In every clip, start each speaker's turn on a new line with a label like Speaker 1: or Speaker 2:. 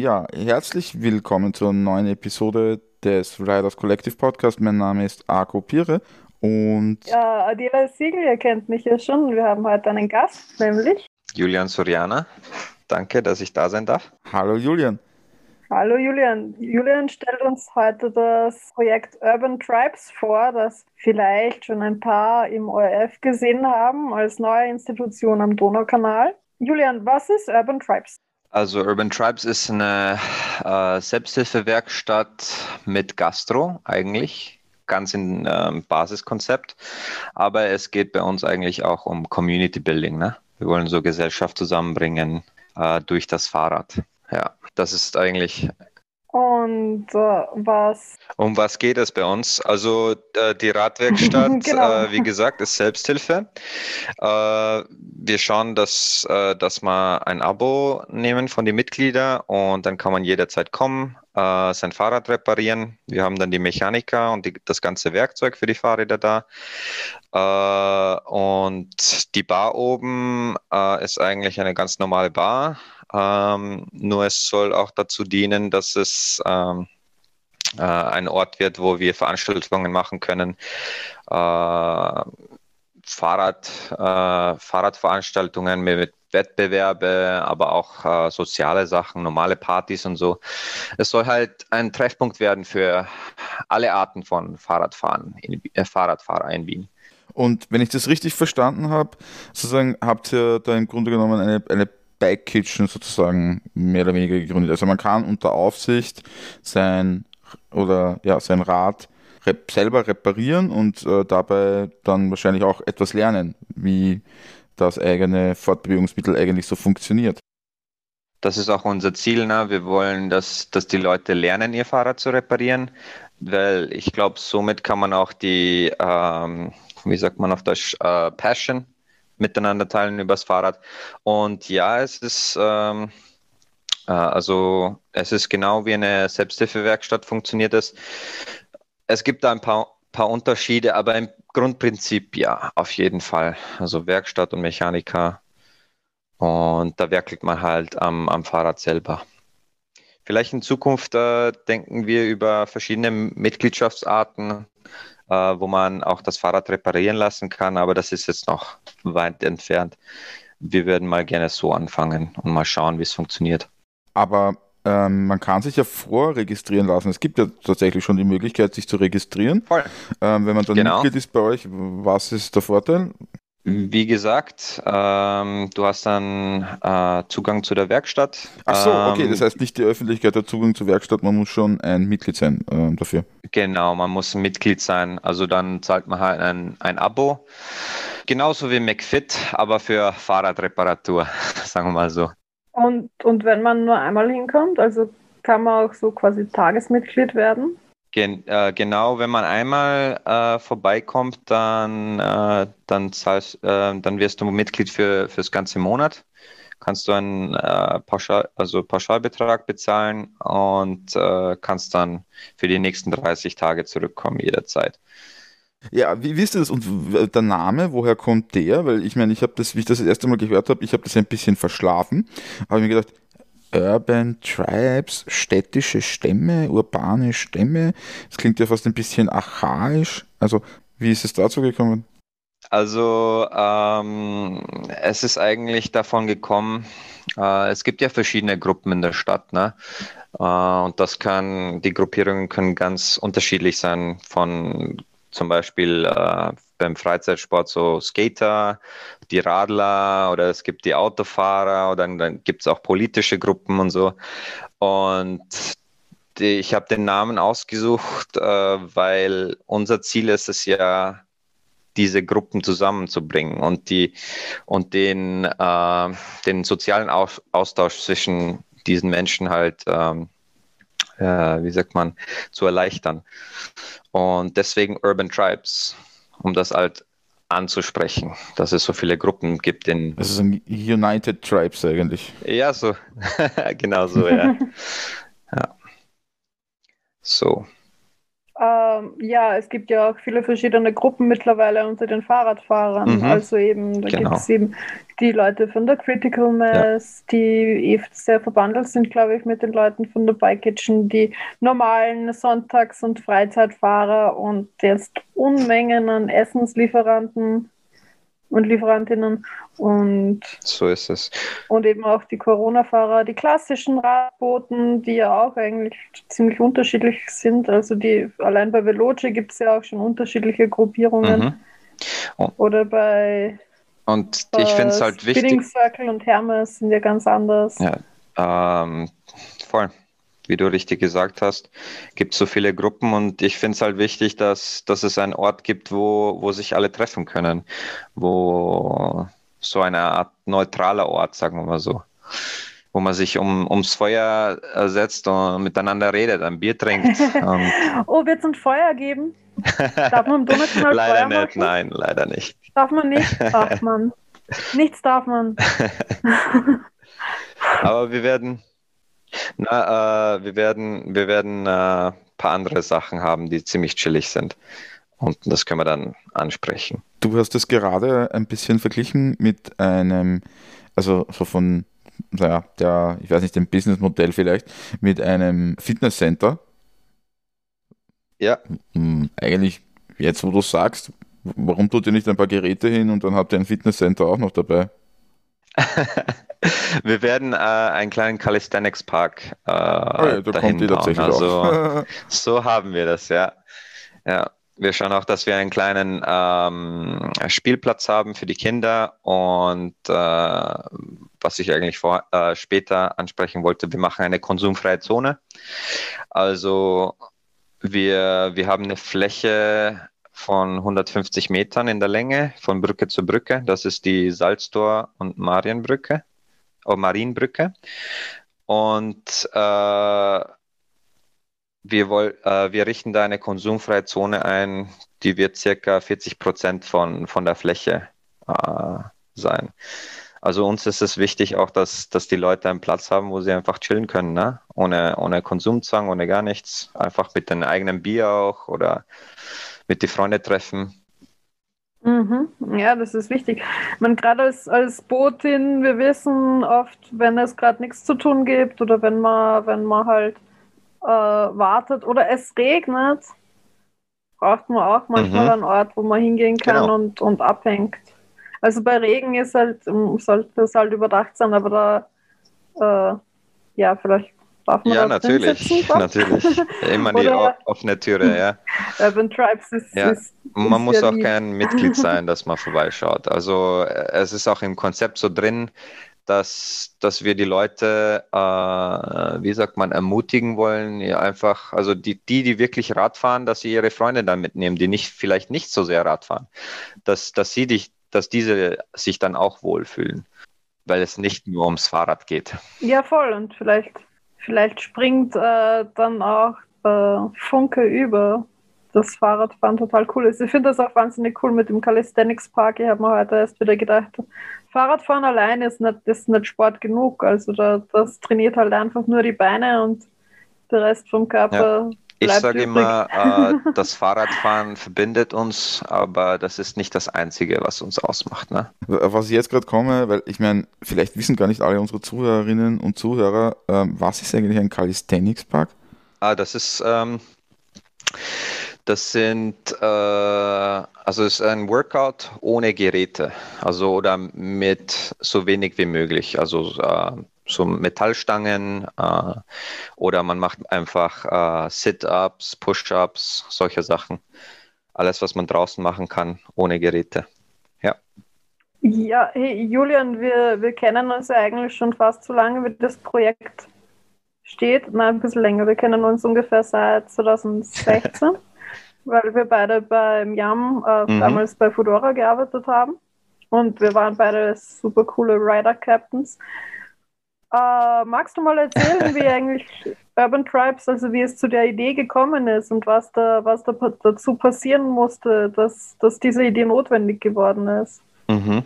Speaker 1: Ja, herzlich willkommen zur neuen Episode des Riders Collective Podcast. Mein Name ist Arco Pire und.
Speaker 2: Ja, Adela Siegel, ihr kennt mich ja schon. Wir haben heute einen Gast, nämlich
Speaker 3: Julian Soriana. Danke, dass ich da sein darf.
Speaker 1: Hallo Julian.
Speaker 2: Hallo Julian. Julian stellt uns heute das Projekt Urban Tribes vor, das vielleicht schon ein paar im ORF gesehen haben, als neue Institution am Donaukanal. Julian, was ist Urban Tribes?
Speaker 3: Also Urban Tribes ist eine äh, Selbsthilfewerkstatt mit Gastro eigentlich, ganz im ähm, Basiskonzept. Aber es geht bei uns eigentlich auch um Community Building. Ne? Wir wollen so Gesellschaft zusammenbringen äh, durch das Fahrrad. Ja, das ist eigentlich
Speaker 2: und äh, was?
Speaker 3: Um was geht es bei uns? Also äh, die Radwerkstatt, genau. äh, wie gesagt, ist Selbsthilfe. Äh, wir schauen, dass, äh, dass wir ein Abo nehmen von den Mitgliedern und dann kann man jederzeit kommen, äh, sein Fahrrad reparieren. Wir haben dann die Mechaniker und die, das ganze Werkzeug für die Fahrräder da. und die Bar oben ist eigentlich eine ganz normale Bar ähm, nur es soll auch dazu dienen, dass es ähm, äh, ein Ort wird, wo wir Veranstaltungen machen können. Äh, Fahrrad, äh, Fahrradveranstaltungen mit Wettbewerbe, aber auch äh, soziale Sachen, normale Partys und so. Es soll halt ein Treffpunkt werden für alle Arten von Fahrradfahren, in, äh, Fahrradfahrer in Wien.
Speaker 1: Und wenn ich das richtig verstanden habe, sozusagen habt ihr da im Grunde genommen eine, eine Bike Kitchen sozusagen mehr oder weniger gegründet. Also man kann unter Aufsicht sein oder ja sein Rad rep selber reparieren und äh, dabei dann wahrscheinlich auch etwas lernen, wie das eigene Fortbewegungsmittel eigentlich so funktioniert.
Speaker 3: Das ist auch unser Ziel. Ne? Wir wollen, dass, dass die Leute lernen, ihr Fahrrad zu reparieren, weil ich glaube, somit kann man auch die, ähm, wie sagt man auf Deutsch, äh, Passion miteinander teilen übers Fahrrad. Und ja, es ist ähm, äh, also es ist genau wie eine Selbsthilfewerkstatt funktioniert es. Es gibt da ein paar, paar Unterschiede, aber im Grundprinzip ja, auf jeden Fall. Also Werkstatt und Mechaniker. Und da werkelt man halt am, am Fahrrad selber. Vielleicht in Zukunft äh, denken wir über verschiedene Mitgliedschaftsarten, äh, wo man auch das Fahrrad reparieren lassen kann, aber das ist jetzt noch weit entfernt. Wir werden mal gerne so anfangen und mal schauen, wie es funktioniert.
Speaker 1: Aber ähm, man kann sich ja vorregistrieren lassen. Es gibt ja tatsächlich schon die Möglichkeit, sich zu registrieren.
Speaker 3: Voll.
Speaker 1: Ähm, wenn man dann genau. Mitglied ist bei euch, was ist der Vorteil?
Speaker 3: Wie gesagt, ähm, du hast dann äh, Zugang zu der Werkstatt.
Speaker 1: Ach so, okay, ähm, das heißt nicht die Öffentlichkeit der Zugang zur Werkstatt, man muss schon ein Mitglied sein äh, dafür.
Speaker 3: Genau, man muss ein Mitglied sein. Also dann zahlt man halt ein, ein Abo. Genauso wie McFit, aber für Fahrradreparatur, sagen wir mal so.
Speaker 2: Und, und wenn man nur einmal hinkommt, also kann man auch so quasi Tagesmitglied werden?
Speaker 3: Gen äh, genau, wenn man einmal äh, vorbeikommt, dann, äh, dann, zahlst, äh, dann wirst du Mitglied für das ganze Monat. Kannst du einen äh, Pauschal, also Pauschalbetrag bezahlen und äh, kannst dann für die nächsten 30 Tage zurückkommen jederzeit.
Speaker 1: Ja, wie, wie ist das? Und der Name, woher kommt der? Weil ich meine, ich habe das, wie ich das das erste Mal gehört habe, ich habe das ein bisschen verschlafen. Habe mir gedacht, Urban Tribes, städtische Stämme, urbane Stämme. Das klingt ja fast ein bisschen archaisch. Also, wie ist es dazu gekommen?
Speaker 3: Also, ähm, es ist eigentlich davon gekommen, äh, es gibt ja verschiedene Gruppen in der Stadt, ne? Äh, und das kann, die Gruppierungen können ganz unterschiedlich sein, von zum Beispiel äh, beim Freizeitsport so Skater, die Radler oder es gibt die Autofahrer oder dann, dann gibt es auch politische Gruppen und so. Und die, ich habe den Namen ausgesucht, äh, weil unser Ziel ist es ja, diese Gruppen zusammenzubringen und die und den, äh, den sozialen Austausch zwischen diesen Menschen halt ähm, äh, wie sagt man, zu erleichtern. Und deswegen Urban Tribes um das halt anzusprechen, dass es so viele Gruppen gibt in.
Speaker 1: Das ist ein United Tribes eigentlich.
Speaker 3: Ja, so. genau so, ja. ja. So.
Speaker 2: Ähm, ja, es gibt ja auch viele verschiedene Gruppen mittlerweile unter den Fahrradfahrern. Mhm. Also eben, da genau. gibt es eben die Leute von der Critical Mass, ja. die eh sehr verbandelt sind, glaube ich, mit den Leuten von der Bike Kitchen, die normalen Sonntags- und Freizeitfahrer und jetzt Unmengen an Essenslieferanten und Lieferantinnen und
Speaker 3: so ist es.
Speaker 2: Und eben auch die Corona-Fahrer, die klassischen Radboten, die ja auch eigentlich ziemlich unterschiedlich sind. Also die allein bei Veloce gibt es ja auch schon unterschiedliche Gruppierungen. Mhm. Oh. Oder bei
Speaker 3: und ich finde es halt wichtig. Spinning
Speaker 2: Circle und Hermes sind ja ganz anders.
Speaker 3: Ja, ähm, voll wie du richtig gesagt hast, gibt so viele Gruppen und ich finde es halt wichtig, dass, dass es einen Ort gibt, wo, wo sich alle treffen können, wo so eine Art neutraler Ort, sagen wir mal so, wo man sich um, ums Feuer setzt und miteinander redet, ein Bier trinkt.
Speaker 2: oh, wird es ein Feuer geben? Darf man im Donnerkanal
Speaker 3: Leider Feuer nicht, machen? nein, leider nicht.
Speaker 2: Darf man nicht? Ach man, nichts darf man.
Speaker 3: Aber wir werden, na, äh, wir werden, wir werden ein äh, paar andere Sachen haben, die ziemlich chillig sind. Und das können wir dann ansprechen.
Speaker 1: Du hast es gerade ein bisschen verglichen mit einem, also so von, naja, der, ich weiß nicht, dem Businessmodell vielleicht, mit einem Fitnesscenter.
Speaker 3: Ja.
Speaker 1: Hm, eigentlich, jetzt wo du sagst, warum tut ihr nicht ein paar Geräte hin und dann habt ihr ein Fitnesscenter auch noch dabei?
Speaker 3: Wir werden äh, einen kleinen Calisthenics Park äh, oh ja, da dahin bauen. Also, so haben wir das, ja. Ja, wir schauen auch, dass wir einen kleinen ähm, Spielplatz haben für die Kinder und äh, was ich eigentlich vor, äh, später ansprechen wollte, wir machen eine konsumfreie Zone. Also wir, wir haben eine Fläche von 150 Metern in der Länge von Brücke zu Brücke. Das ist die Salztor- und Marienbrücke. Marienbrücke. Und äh, wir, woll, äh, wir richten da eine konsumfreie Zone ein, die wird circa 40 Prozent von, von der Fläche äh, sein. Also uns ist es wichtig auch, dass, dass die Leute einen Platz haben, wo sie einfach chillen können, ne? ohne, ohne Konsumzwang, ohne gar nichts. Einfach mit dem eigenen Bier auch oder mit den Freunden treffen.
Speaker 2: Mhm. Ja, das ist wichtig. Man gerade als, als Botin, wir wissen oft, wenn es gerade nichts zu tun gibt oder wenn man, wenn man halt äh, wartet oder es regnet, braucht man auch manchmal mhm. einen Ort, wo man hingehen kann genau. und, und abhängt. Also bei Regen ist halt, sollte es halt überdacht sein, aber da, äh, ja, vielleicht
Speaker 3: Darf man ja, natürlich, natürlich. Immer die offene Türe, ja.
Speaker 2: Urban Tribes ist,
Speaker 3: ja. ist, Man muss ja auch kein Mitglied sein, dass man vorbeischaut. Also es ist auch im Konzept so drin, dass, dass wir die Leute, äh, wie sagt man, ermutigen wollen, ja, einfach, also die, die, die wirklich Rad fahren, dass sie ihre Freunde dann mitnehmen, die nicht, vielleicht nicht so sehr Rad fahren, dass, dass sie dich, dass diese sich dann auch wohlfühlen, weil es nicht nur ums Fahrrad geht.
Speaker 2: Ja, voll. Und vielleicht Vielleicht springt äh, dann auch äh, Funke über das Fahrradfahren total cool ist. Ich finde das auch wahnsinnig cool mit dem Calisthenics Park. Ich habe mir heute erst wieder gedacht, Fahrradfahren allein ist nicht, ist nicht Sport genug. Also da, das trainiert halt einfach nur die Beine und der Rest vom Körper
Speaker 3: ja. Ich sage immer, äh, das Fahrradfahren verbindet uns, aber das ist nicht das Einzige, was uns ausmacht. Ne?
Speaker 1: Was ich jetzt gerade komme, weil ich meine, vielleicht wissen gar nicht alle unsere Zuhörerinnen und Zuhörer, äh, was ist eigentlich ein Calisthenics Park?
Speaker 3: Ah, das ist, ähm, das sind, äh, also es ist ein Workout ohne Geräte, also oder mit so wenig wie möglich. Also äh, so Metallstangen äh, oder man macht einfach äh, Sit-ups, Push-ups, solche Sachen. Alles, was man draußen machen kann, ohne Geräte. Ja.
Speaker 2: Ja, hey Julian, wir, wir kennen uns ja eigentlich schon fast so lange, wie das Projekt steht. Nein, ein bisschen länger. Wir kennen uns ungefähr seit 2016, weil wir beide beim YAM äh, mhm. damals bei Fudora gearbeitet haben. Und wir waren beide super coole Rider-Captains. Äh, magst du mal erzählen, wie eigentlich Urban Tribes, also wie es zu der Idee gekommen ist und was da, was da dazu passieren musste, dass, dass diese Idee notwendig geworden ist?
Speaker 3: Mhm.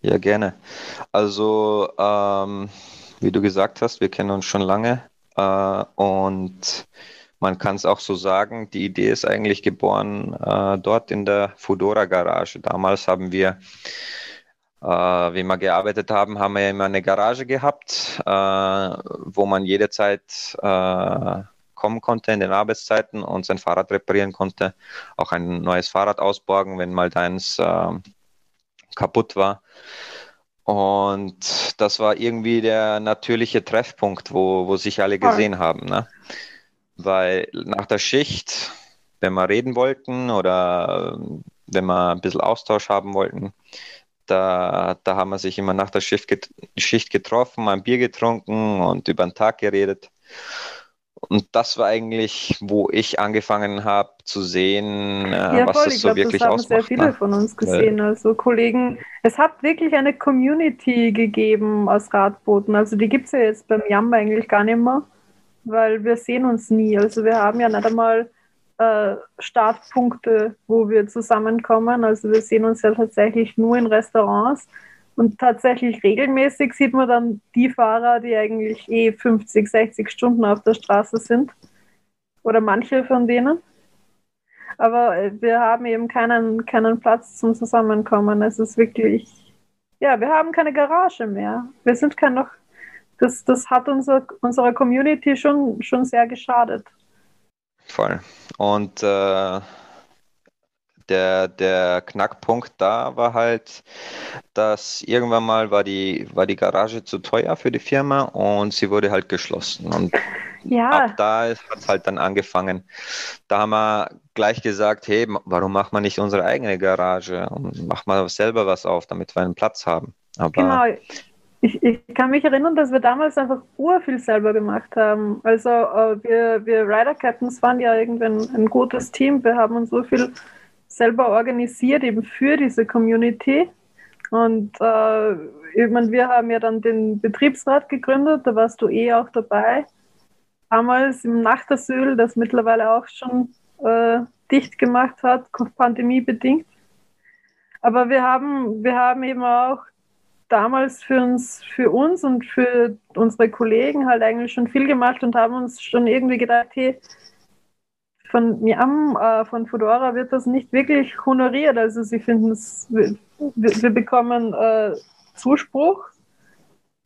Speaker 3: Ja, gerne. Also, ähm, wie du gesagt hast, wir kennen uns schon lange äh, und man kann es auch so sagen, die Idee ist eigentlich geboren äh, dort in der Fudora Garage. Damals haben wir, äh, wie wir gearbeitet haben, haben wir immer eine Garage gehabt, äh, wo man jederzeit äh, kommen konnte in den Arbeitszeiten und sein Fahrrad reparieren konnte, auch ein neues Fahrrad ausborgen, wenn mal deins äh, kaputt war. Und das war irgendwie der natürliche Treffpunkt, wo, wo sich alle gesehen haben. Ne? Weil nach der Schicht, wenn wir reden wollten oder wenn wir ein bisschen Austausch haben wollten, da, da haben wir sich immer nach der Schicht, Schicht getroffen, ein Bier getrunken und über den Tag geredet. Und das war eigentlich, wo ich angefangen habe zu sehen, äh, ja, was voll. das so glaub, wirklich das haben ausmacht.
Speaker 2: sehr viele ne? von uns gesehen. Also Kollegen, es hat wirklich eine Community gegeben aus Radbooten. Also die gibt es ja jetzt beim Jam eigentlich gar nicht mehr, weil wir sehen uns nie. Also wir haben ja nicht einmal äh, Startpunkte, wo wir zusammenkommen. Also wir sehen uns ja tatsächlich nur in Restaurants. Und tatsächlich regelmäßig sieht man dann die Fahrer, die eigentlich eh 50, 60 Stunden auf der Straße sind. Oder manche von denen. Aber äh, wir haben eben keinen, keinen Platz zum Zusammenkommen. Es ist wirklich, ja, wir haben keine Garage mehr. Wir sind kein noch, das, das hat unser, unserer Community schon, schon sehr geschadet.
Speaker 3: Voll. Und äh, der, der Knackpunkt da war halt, dass irgendwann mal war die, war die Garage zu teuer für die Firma und sie wurde halt geschlossen. Und ja. ab da hat es halt dann angefangen. Da haben wir gleich gesagt, hey, warum macht man nicht unsere eigene Garage und macht mal selber was auf, damit wir einen Platz haben.
Speaker 2: Aber genau. Ich, ich, kann mich erinnern, dass wir damals einfach urviel selber gemacht haben. Also äh, wir, wir Rider Captains waren ja irgendwann ein gutes Team. Wir haben uns so viel selber organisiert, eben für diese Community. Und äh, ich meine, wir haben ja dann den Betriebsrat gegründet, da warst du eh auch dabei. Damals im Nachtasyl, das mittlerweile auch schon äh, dicht gemacht hat, pandemiebedingt. Aber wir haben, wir haben eben auch damals für uns, für uns und für unsere Kollegen halt eigentlich schon viel gemacht und haben uns schon irgendwie gedacht, hey, von Miam, äh, von Fedora wird das nicht wirklich honoriert. Also sie finden es, wir, wir bekommen äh, Zuspruch,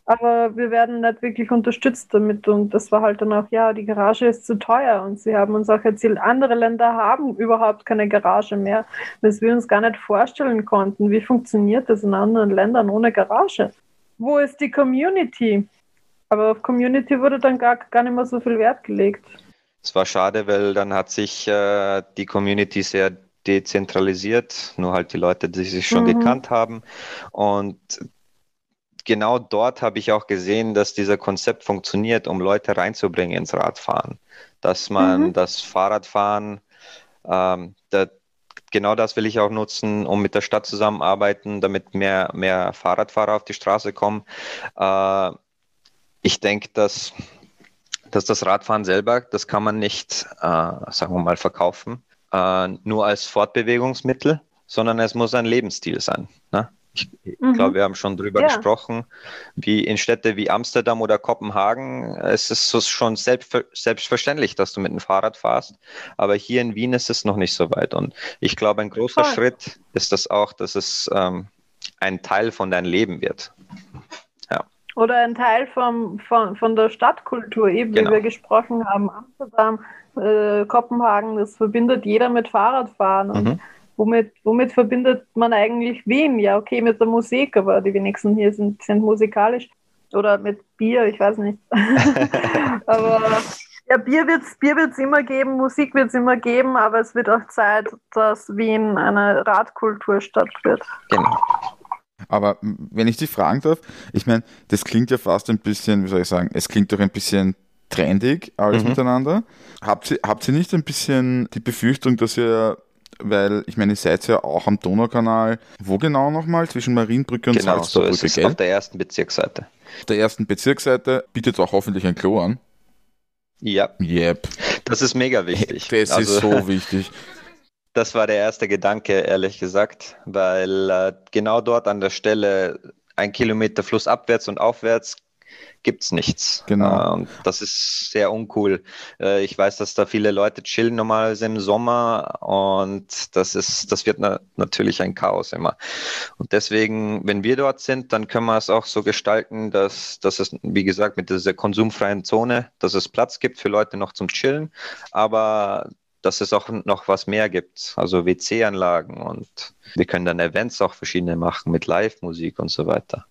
Speaker 2: aber wir werden nicht wirklich unterstützt damit. Und das war halt dann auch, ja, die Garage ist zu teuer. Und sie haben uns auch erzählt, andere Länder haben überhaupt keine Garage mehr, dass wir uns gar nicht vorstellen konnten, wie funktioniert das in anderen Ländern ohne Garage. Wo ist die Community? Aber auf Community wurde dann gar, gar nicht mehr so viel Wert gelegt.
Speaker 3: Es war schade, weil dann hat sich äh, die Community sehr dezentralisiert, nur halt die Leute, die sich schon mhm. gekannt haben. Und genau dort habe ich auch gesehen, dass dieser Konzept funktioniert, um Leute reinzubringen ins Radfahren. Dass man mhm. das Fahrradfahren, ähm, da, genau das will ich auch nutzen, um mit der Stadt zusammenarbeiten, damit mehr, mehr Fahrradfahrer auf die Straße kommen. Äh, ich denke, dass dass das Radfahren selber, das kann man nicht, äh, sagen wir mal, verkaufen, äh, nur als Fortbewegungsmittel, sondern es muss ein Lebensstil sein. Ne? Ich, mhm. glaube, wir haben schon darüber ja. gesprochen, wie in Städte wie Amsterdam oder Kopenhagen, es ist so schon selbst, selbstverständlich, dass du mit dem Fahrrad fahrst, aber hier in Wien ist es noch nicht so weit. Und ich glaube, ein großer Voll. Schritt ist das auch, dass es ähm, ein Teil von deinem Leben wird.
Speaker 2: Oder ein Teil vom, von, von der Stadtkultur, eben genau. wie wir gesprochen haben. Amsterdam, äh, Kopenhagen, das verbindet jeder mit Fahrradfahren. Mhm. Womit, womit verbindet man eigentlich Wien? Ja, okay, mit der Musik, aber die wenigsten hier sind, sind musikalisch. Oder mit Bier, ich weiß nicht. aber ja, Bier wird es Bier wird's immer geben, Musik wird es immer geben, aber es wird auch Zeit, dass Wien eine Radkulturstadt wird. Genau.
Speaker 1: Aber wenn ich dich fragen darf, ich meine, das klingt ja fast ein bisschen, wie soll ich sagen, es klingt doch ein bisschen trendig alles mhm. miteinander. Habt ihr, habt ihr nicht ein bisschen die Befürchtung, dass ihr, weil ich meine, ihr seid ja auch am Donaukanal, wo genau nochmal? Zwischen Marienbrücke und
Speaker 3: genau, Salzburgbrücke, so ist es auf der ersten Bezirksseite.
Speaker 1: Der ersten Bezirksseite bietet auch hoffentlich ein Klo an.
Speaker 3: Ja. Yep. Das ist mega wichtig.
Speaker 1: Das also, ist so wichtig.
Speaker 3: Das war der erste Gedanke, ehrlich gesagt, weil äh, genau dort an der Stelle ein Kilometer flussabwärts und aufwärts gibt es nichts.
Speaker 1: Genau.
Speaker 3: Äh, und das ist sehr uncool. Äh, ich weiß, dass da viele Leute chillen normalerweise im Sommer und das ist, das wird na natürlich ein Chaos immer. Und deswegen, wenn wir dort sind, dann können wir es auch so gestalten, dass, dass es, wie gesagt, mit dieser konsumfreien Zone, dass es Platz gibt für Leute noch zum Chillen, aber dass es auch noch was mehr gibt, also WC-Anlagen und wir können dann Events auch verschiedene machen mit Live-Musik und so weiter.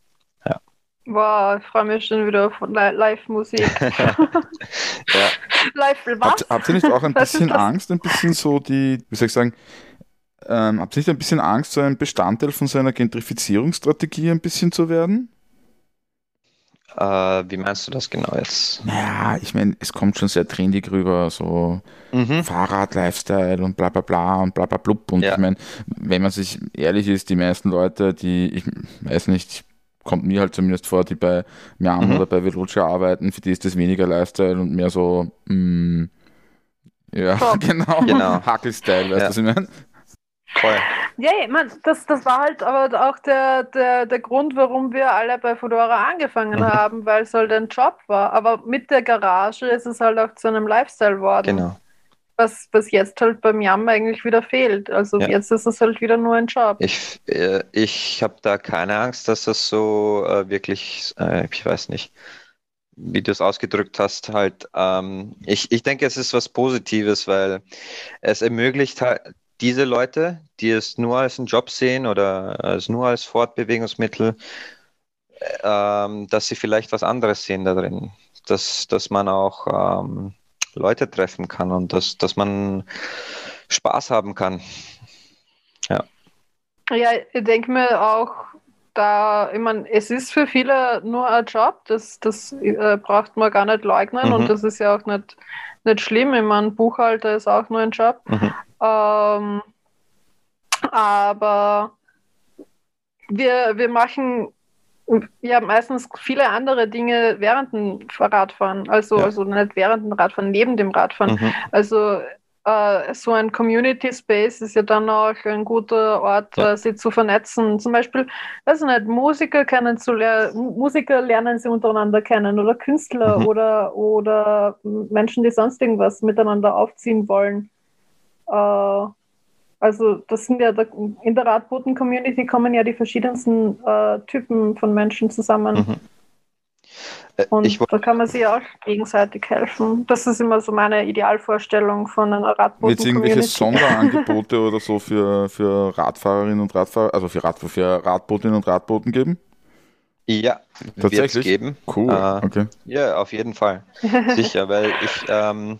Speaker 2: Wow, ich freue mich schon wieder auf Live-Musik. ja.
Speaker 1: Live, was? Habt, habt, ihr nicht auch ein bisschen Angst, ein bisschen so die, wie soll ich sagen, ähm, habt ihr nicht ein bisschen Angst, so ein Bestandteil von so einer Gentrifizierungsstrategie ein bisschen zu werden?
Speaker 3: Äh, wie meinst du das genau jetzt?
Speaker 1: Naja, ich meine, es kommt schon sehr trendig rüber, so mhm. Fahrrad-Lifestyle und bla bla bla und bla bla blub. Und ja. ich meine, wenn man sich ehrlich ist, die meisten Leute, die, ich weiß nicht, kommt mir halt zumindest vor, die bei Miam mhm. oder bei Velocia arbeiten, für die ist das weniger Lifestyle und mehr so, mh, mm, ja, genau, genau. Hackel-Style, weißt du, ja. was ich meine?
Speaker 2: Voll. Ja, ich mein, das, das war halt aber auch der, der, der Grund, warum wir alle bei Fedora angefangen mhm. haben, weil es halt ein Job war. Aber mit der Garage ist es halt auch zu einem Lifestyle geworden. Genau. Was, was jetzt halt beim Yam eigentlich wieder fehlt. Also ja. jetzt ist es halt wieder nur ein Job.
Speaker 3: Ich, äh, ich habe da keine Angst, dass das so äh, wirklich, äh, ich weiß nicht, wie du es ausgedrückt hast, halt, ähm, ich, ich denke, es ist was Positives, weil es ermöglicht halt diese Leute, die es nur als einen Job sehen oder als nur als Fortbewegungsmittel, ähm, dass sie vielleicht was anderes sehen da drin. Dass, dass man auch ähm, Leute treffen kann und dass, dass man Spaß haben kann. Ja.
Speaker 2: Ja, ich denke mir auch, da, ich meine, es ist für viele nur ein Job, das, das äh, braucht man gar nicht leugnen mhm. und das ist ja auch nicht, nicht schlimm. Ich meine, Buchhalter ist auch nur ein Job. Mhm. Ähm, aber wir, wir machen ja meistens viele andere Dinge während dem Radfahren. Also, ja. also nicht während dem Radfahren, neben dem Radfahren. Mhm. Also äh, so ein Community Space ist ja dann auch ein guter Ort, ja. äh, sich zu vernetzen. Zum Beispiel, weiß ich nicht, Musiker kennenzulernen, Musiker lernen sie untereinander kennen oder Künstler mhm. oder, oder Menschen, die sonst irgendwas miteinander aufziehen wollen. Äh, also das sind ja in der Radboten-Community kommen ja die verschiedensten äh, Typen von Menschen zusammen. Mhm. Äh, Und da kann man sich auch gegenseitig helfen. Das ist immer so meine Idealvorstellung von einer Radboten.
Speaker 1: Wird es irgendwelche Sonderangebote oder so für, für Radfahrerinnen und Radfahrer, also für, Rad, für Radbotinnen und Radboten geben?
Speaker 3: Ja, es geben.
Speaker 1: Cool. Äh, okay.
Speaker 3: Ja, auf jeden Fall. Sicher, weil ich, ähm,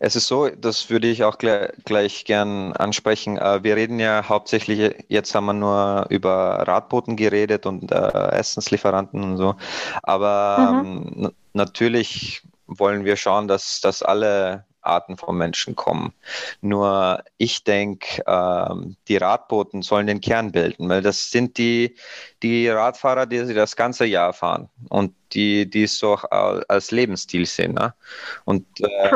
Speaker 3: es ist so, das würde ich auch gleich, gleich gern ansprechen. Äh, wir reden ja hauptsächlich, jetzt haben wir nur über Radboten geredet und äh, Essenslieferanten und so. Aber mhm. ähm, natürlich wollen wir schauen, dass, dass alle Arten von Menschen kommen. Nur ich denke, ähm, die Radboten sollen den Kern bilden, weil das sind die, die Radfahrer, die sie das ganze Jahr fahren und die, die es so als Lebensstil sehen. Ne? Und äh,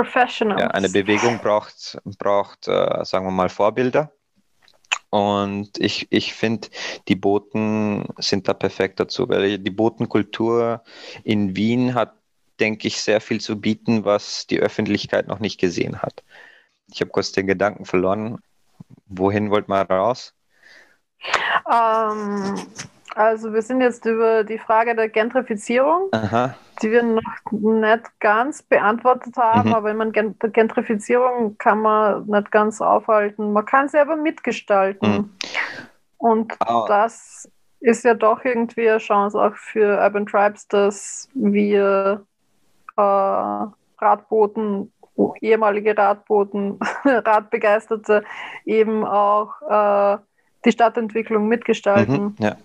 Speaker 3: ja, eine Bewegung braucht, braucht äh, sagen wir mal, Vorbilder. Und ich, ich finde, die Boten sind da perfekt dazu, weil die Botenkultur in Wien hat denke ich, sehr viel zu bieten, was die Öffentlichkeit noch nicht gesehen hat. Ich habe kurz den Gedanken verloren. Wohin wollt man raus?
Speaker 2: Ähm, also wir sind jetzt über die Frage der Gentrifizierung, Aha. die wir noch nicht ganz beantwortet haben, mhm. aber ich meine, Gentrifizierung kann man nicht ganz aufhalten. Man kann sie aber mitgestalten. Mhm. Und oh. das ist ja doch irgendwie eine Chance auch für Urban Tribes, dass wir Radboten, ehemalige Radboten, Radbegeisterte eben auch äh, die Stadtentwicklung mitgestalten.
Speaker 3: Mhm, ja.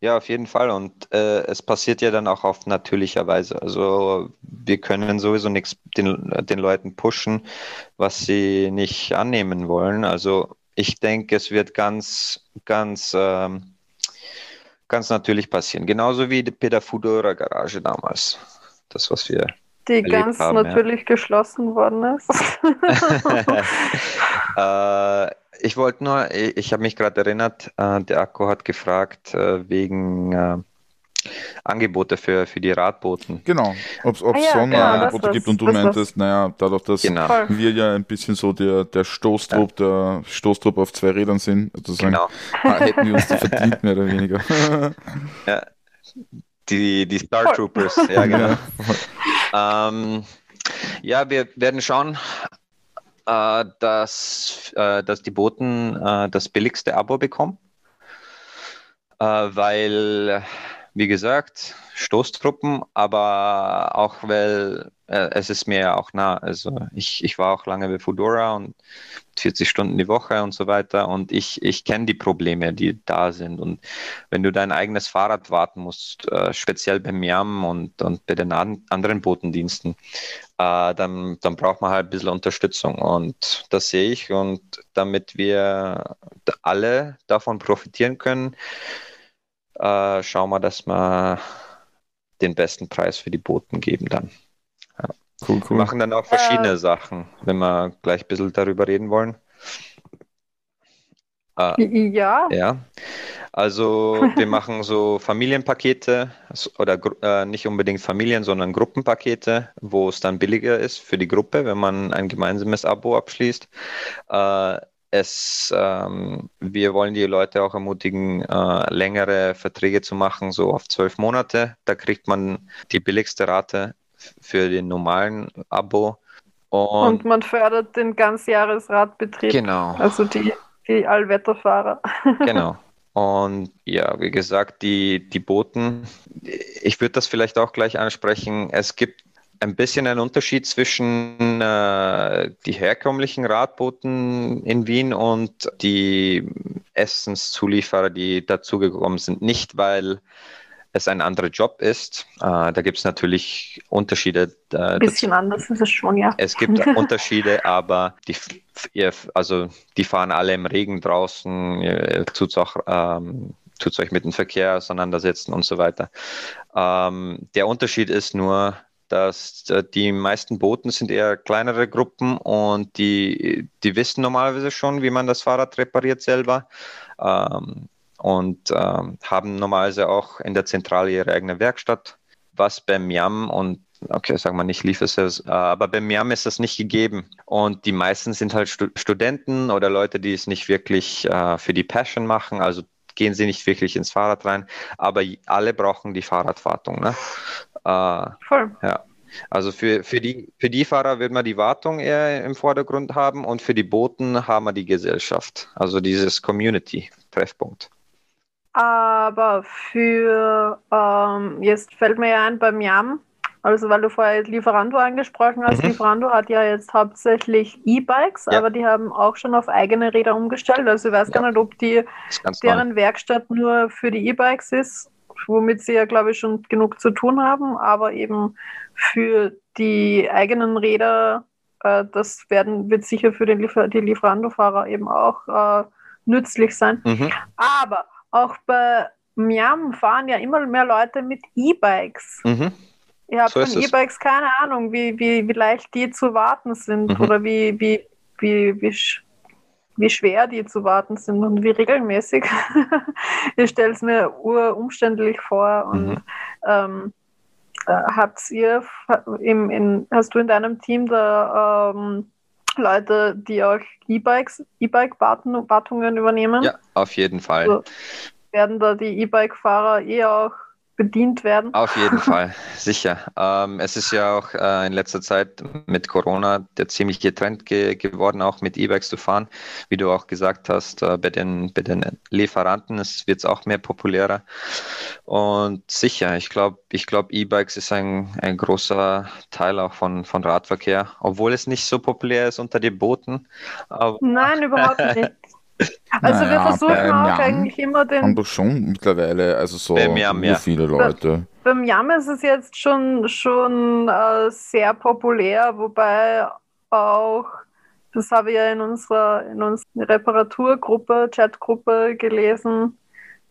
Speaker 3: ja, auf jeden Fall. Und äh, es passiert ja dann auch auf natürlicher Weise. Also wir können sowieso nichts den, den Leuten pushen, was sie nicht annehmen wollen. Also ich denke, es wird ganz, ganz, ähm, ganz natürlich passieren. Genauso wie die Peter Fudora Garage damals. Das, was wir
Speaker 2: die ganz haben, natürlich ja. geschlossen worden ist.
Speaker 3: äh, ich wollte nur, ich, ich habe mich gerade erinnert, äh, der Akku hat gefragt äh, wegen, äh, Angebote für, für die Radboten.
Speaker 1: Genau, ob es ah, ja, Sonderangebote ja, gibt und du meintest, naja, dadurch, dass genau. wir ja ein bisschen so der, der Stoßtrupp, ja. der Stoßtrupp auf zwei Rädern sind, sozusagen, genau. Ah, hätten wir uns die verdient, mehr oder weniger.
Speaker 3: ja, die, die Star Troopers, ja genau. Ähm, ja, wir werden schauen, äh, dass, äh, dass die Boten äh, das billigste Abo bekommen, äh, weil wie gesagt, Stoßtruppen, aber auch weil äh, es ist mir ja auch nah. Also ich, ich war auch lange bei Fudora und 40 Stunden die Woche und so weiter und ich, ich kenne die Probleme, die da sind. Und wenn du dein eigenes Fahrrad warten musst, äh, speziell beim Miam und, und bei den an, anderen Botendiensten, äh, dann, dann braucht man halt ein bisschen Unterstützung. Und das sehe ich. Und damit wir alle davon profitieren können, äh, schauen wir, dass wir den besten Preis für die Boten geben dann. Ja. Cool, cool. Wir machen dann auch verschiedene äh, Sachen, wenn wir gleich ein bisschen darüber reden wollen.
Speaker 2: Äh, ja.
Speaker 3: Ja. Also wir machen so Familienpakete oder äh, nicht unbedingt Familien, sondern Gruppenpakete, wo es dann billiger ist für die Gruppe, wenn man ein gemeinsames Abo abschließt. Äh, es, ähm, wir wollen die Leute auch ermutigen, äh, längere Verträge zu machen, so auf zwölf Monate. Da kriegt man die billigste Rate für den normalen Abo.
Speaker 2: Und, und man fördert den Ganzjahresradbetrieb.
Speaker 3: Genau.
Speaker 2: Also die, die Allwetterfahrer.
Speaker 3: Genau. Und ja, wie gesagt, die, die Boten, ich würde das vielleicht auch gleich ansprechen. Es gibt ein bisschen ein Unterschied zwischen äh, die herkömmlichen Radbooten in Wien und die Essenszulieferer, die dazugekommen sind. Nicht, weil es ein anderer Job ist. Äh, da gibt es natürlich Unterschiede.
Speaker 2: Äh, ein bisschen dazu. anders ist es schon, ja.
Speaker 3: Es gibt Unterschiede, aber die, also die fahren alle im Regen draußen, ihr tut auch ähm, tut euch mit dem Verkehr auseinandersetzen und so weiter. Ähm, der Unterschied ist nur, dass äh, die meisten Boten sind eher kleinere Gruppen und die, die wissen normalerweise schon, wie man das Fahrrad repariert selber ähm, und ähm, haben normalerweise auch in der Zentrale ihre eigene Werkstatt, was beim Miam und okay, sagen wir nicht Lieferservice, äh, aber beim Miam ist das nicht gegeben. Und die meisten sind halt Stud Studenten oder Leute, die es nicht wirklich äh, für die Passion machen, also gehen sie nicht wirklich ins Fahrrad rein, aber alle brauchen die Fahrradwartung. Ne? Äh, Voll. Ja. Also für, für, die, für die Fahrer wird man die Wartung eher im Vordergrund haben und für die Booten haben wir die Gesellschaft, also dieses Community-Treffpunkt.
Speaker 2: Aber für, ähm, jetzt fällt mir ja ein beim Yam, also weil du vorher Lieferando angesprochen hast, mhm. Lieferando hat ja jetzt hauptsächlich E-Bikes, ja. aber die haben auch schon auf eigene Räder umgestellt. Also ich weiß ja. gar nicht, ob die deren neu. Werkstatt nur für die E-Bikes ist, womit sie ja, glaube ich, schon genug zu tun haben, aber eben für die eigenen Räder, äh, das werden, wird sicher für den Liefer die Lieferando-Fahrer eben auch äh, nützlich sein. Mhm. Aber auch bei Miam fahren ja immer mehr Leute mit E-Bikes. Mhm. Ich habe so von E-Bikes keine Ahnung, wie, wie, wie leicht die zu warten sind mhm. oder wie, wie, wie, wie, wie schwer die zu warten sind und wie regelmäßig. ich stelle es mir urumständlich vor und mhm. ähm, äh, habt ihr im, in, hast du in deinem Team da ähm, Leute, die auch E-Bikes, E-Bike-Wartungen übernehmen?
Speaker 3: Ja, auf jeden Fall. Also
Speaker 2: werden da die E-Bike-Fahrer eh auch bedient werden.
Speaker 3: Auf jeden Fall, sicher. Ähm, es ist ja auch äh, in letzter Zeit mit Corona der ziemliche Trend ge geworden, auch mit E-Bikes zu fahren. Wie du auch gesagt hast, äh, bei, den, bei den Lieferanten wird es auch mehr populärer. Und sicher, ich glaube, ich glaube, E-Bikes ist ein, ein großer Teil auch von, von Radverkehr, obwohl es nicht so populär ist unter den Booten.
Speaker 2: Nein, überhaupt nicht. Also naja, wir versuchen auch Yam eigentlich immer den.
Speaker 1: Haben doch schon mittlerweile, also so Yam, viele Leute.
Speaker 2: Bei, beim Yam ist es jetzt schon, schon äh, sehr populär, wobei auch, das habe ich ja in unserer, in unserer Reparaturgruppe, Chatgruppe gelesen,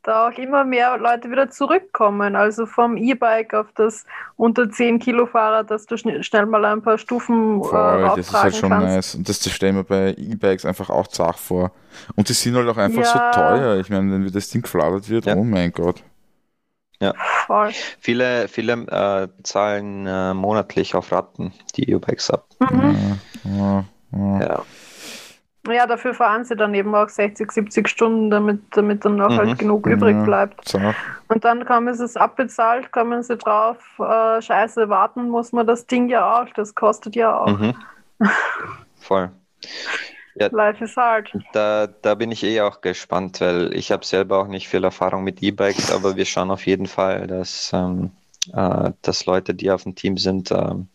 Speaker 2: da auch immer mehr Leute wieder zurückkommen. Also vom E-Bike auf das unter 10 Kilo Fahrrad, dass du schn schnell mal ein paar Stufen
Speaker 1: äh, Voll, äh, Das ist halt schon kannst. nice. Und das stellen wir bei E-Bikes einfach auch zart vor. Und die sind halt auch einfach ja. so teuer. Ich meine, wenn das Ding gefladert wird, ja. oh mein Gott.
Speaker 3: Ja.
Speaker 2: Voll.
Speaker 3: Viele, viele äh, zahlen äh, monatlich auf Ratten die E-Bikes ab.
Speaker 2: Mhm.
Speaker 1: Ja, ja, ja.
Speaker 3: Ja.
Speaker 2: Ja, dafür fahren sie dann eben auch 60, 70 Stunden, damit, damit dann noch
Speaker 3: Mhm.
Speaker 2: halt genug übrig
Speaker 1: Ja.
Speaker 2: bleibt.
Speaker 1: So.
Speaker 2: Und dann kommen sie es abbezahlt, kommen sie drauf, äh, scheiße, warten muss man das Ding ja auch, das kostet ja auch.
Speaker 3: Mhm. Voll.
Speaker 2: Life is hard.
Speaker 3: Da, da bin ich eh auch gespannt, weil ich habe selber auch nicht viel Erfahrung mit E-Bikes, aber wir schauen auf jeden Fall, dass, ähm, äh, dass Leute, die auf dem Team sind, ähm,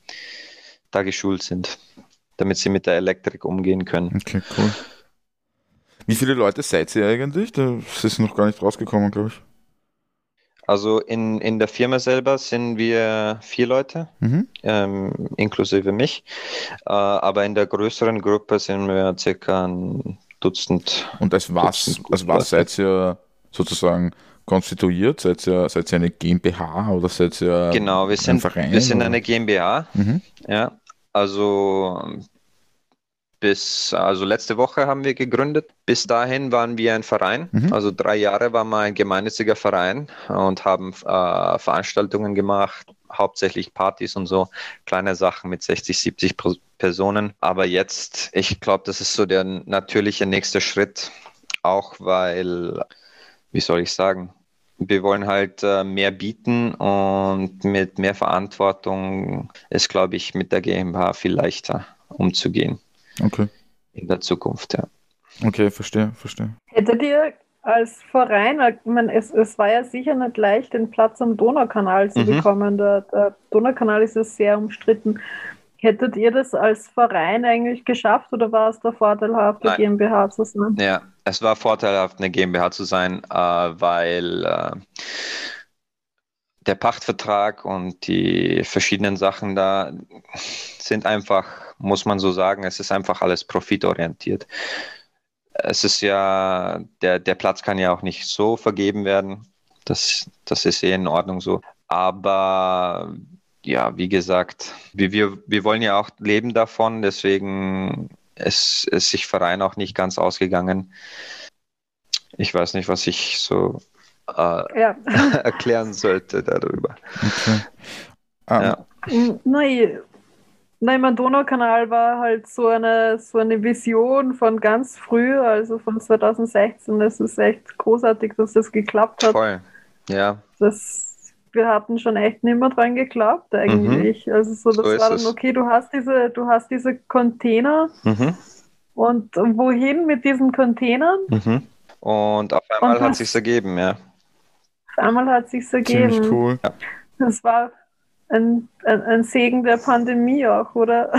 Speaker 3: da geschult sind, damit sie mit der Elektrik umgehen können.
Speaker 1: Okay, cool. Wie viele Leute seid ihr eigentlich? Das ist noch gar nicht rausgekommen, glaube ich.
Speaker 3: Also in, in der Firma selber sind wir vier Leute,
Speaker 1: Mhm.
Speaker 3: ähm, inklusive mich, äh, aber in der größeren Gruppe sind wir circa ein Dutzend.
Speaker 1: Und als was,
Speaker 3: Dutzend
Speaker 1: als was seid ihr sozusagen konstituiert? Seid ihr, seid ihr eine GmbH oder seid ihr
Speaker 3: Genau, wir
Speaker 1: ein
Speaker 3: sind,
Speaker 1: Verein?
Speaker 3: wir sind
Speaker 1: oder?
Speaker 3: eine GmbH.
Speaker 1: Mhm.
Speaker 3: Ja, also bis, also letzte Woche haben wir gegründet. Bis dahin waren wir ein Verein.
Speaker 1: Mhm.
Speaker 3: Also drei Jahre waren wir ein gemeinnütziger Verein und haben äh, Veranstaltungen gemacht, hauptsächlich Partys und so, kleine Sachen mit 60, 70 Pro- Personen. Aber jetzt, ich glaube, das ist so der natürliche nächste Schritt, auch weil, wie soll ich sagen, wir wollen halt äh, mehr bieten und mit mehr Verantwortung ist, glaube ich, mit der GmbH viel leichter umzugehen
Speaker 1: Okay.
Speaker 3: in der Zukunft. Ja.
Speaker 1: Okay, verstehe, verstehe.
Speaker 2: Hättet ihr als Verein, ich meine, es, es war ja sicher nicht leicht, den Platz am Donaukanal zu
Speaker 3: Mhm.
Speaker 2: bekommen. Der, der Donaukanal ist ja sehr umstritten. Hättet ihr das als Verein eigentlich geschafft oder war es der vorteilhaft, der. GmbH zu sein?
Speaker 3: ja, es war vorteilhaft, eine GmbH zu sein, äh, weil äh, der Pachtvertrag und die verschiedenen Sachen da sind einfach, muss man so sagen, es ist einfach alles profitorientiert. Es ist ja, der, der Platz kann ja auch nicht so vergeben werden. Das, das ist eh in Ordnung so. Aber ja, wie gesagt, wir, wir, wir wollen ja auch leben davon, deswegen ist, ist sich Verein auch nicht ganz ausgegangen. Ich weiß nicht, was ich so äh,
Speaker 2: Ja.
Speaker 3: erklären sollte darüber.
Speaker 1: Okay. Ah,
Speaker 3: Ja.
Speaker 2: Nein, nein, mein Donaukanal war halt so eine, so eine Vision von ganz früh, also von 2016. Es ist echt großartig, dass das geklappt hat.
Speaker 3: Voll. Ja,
Speaker 2: Das, wir hatten schon echt nicht mehr dran geglaubt, eigentlich. Also so, das
Speaker 3: Mhm. So
Speaker 2: war dann,
Speaker 3: es.
Speaker 2: okay, du hast diese, du hast diese Container
Speaker 3: mhm.
Speaker 2: und wohin mit diesen Containern?
Speaker 3: Mhm. Und auf einmal
Speaker 2: Und
Speaker 3: hat
Speaker 2: was-
Speaker 3: sich's ergeben, ja.
Speaker 2: Auf einmal hat sich's ergeben.
Speaker 1: ziemlich cool.
Speaker 2: Das war ein, ein, ein Segen der Pandemie auch, oder?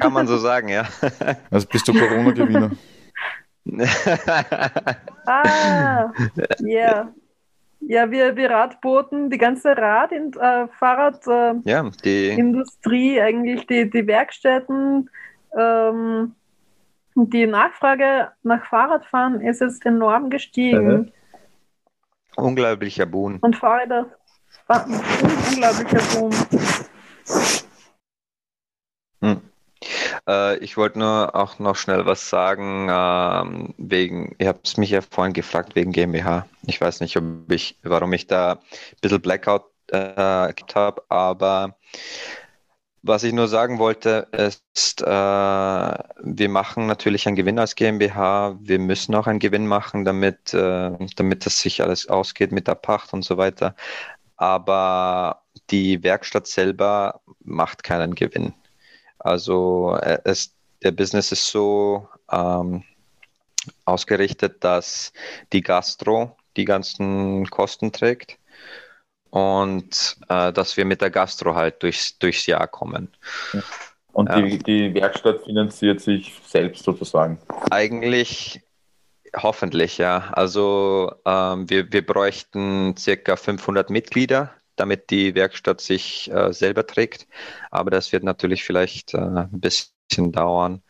Speaker 3: Kann man so sagen, ja.
Speaker 1: Also bist du Corona-Gewinner.
Speaker 2: Ah, ja. Ja, wir, wir Radboten, die ganze Rad- und äh, Fahrradindustrie,
Speaker 3: ja, die,
Speaker 2: eigentlich die, die Werkstätten, ähm, die Nachfrage nach Fahrradfahren ist jetzt enorm gestiegen.
Speaker 3: unglaublicher Boon.
Speaker 2: Und Fahrräder war ein unglaublicher Boom.
Speaker 3: Äh, ich wollte nur auch noch schnell was sagen, ähm, wegen, ihr habt mich ja vorhin gefragt wegen GmbH. Ich weiß nicht, ob ich, warum ich da ein bisschen Blackout äh, gehabt habe, aber was ich nur sagen wollte, ist, äh, wir machen natürlich einen Gewinn als GmbH. Wir müssen auch einen Gewinn machen, damit, äh, damit das sich alles ausgeht mit der Pacht und so weiter. Aber die Werkstatt selber macht keinen Gewinn. Also äh, es, der Business ist so ähm, ausgerichtet, dass die Gastro die ganzen Kosten trägt und äh, dass wir mit der Gastro halt durchs, durchs Jahr kommen.
Speaker 1: Und
Speaker 3: Ja.
Speaker 1: die, die Werkstatt finanziert sich selbst sozusagen.
Speaker 3: Eigentlich hoffentlich, ja. Also ähm, wir, wir bräuchten circa 500 Mitglieder, damit die Werkstatt sich äh, selber trägt. Aber das wird natürlich vielleicht äh, ein bisschen dauern.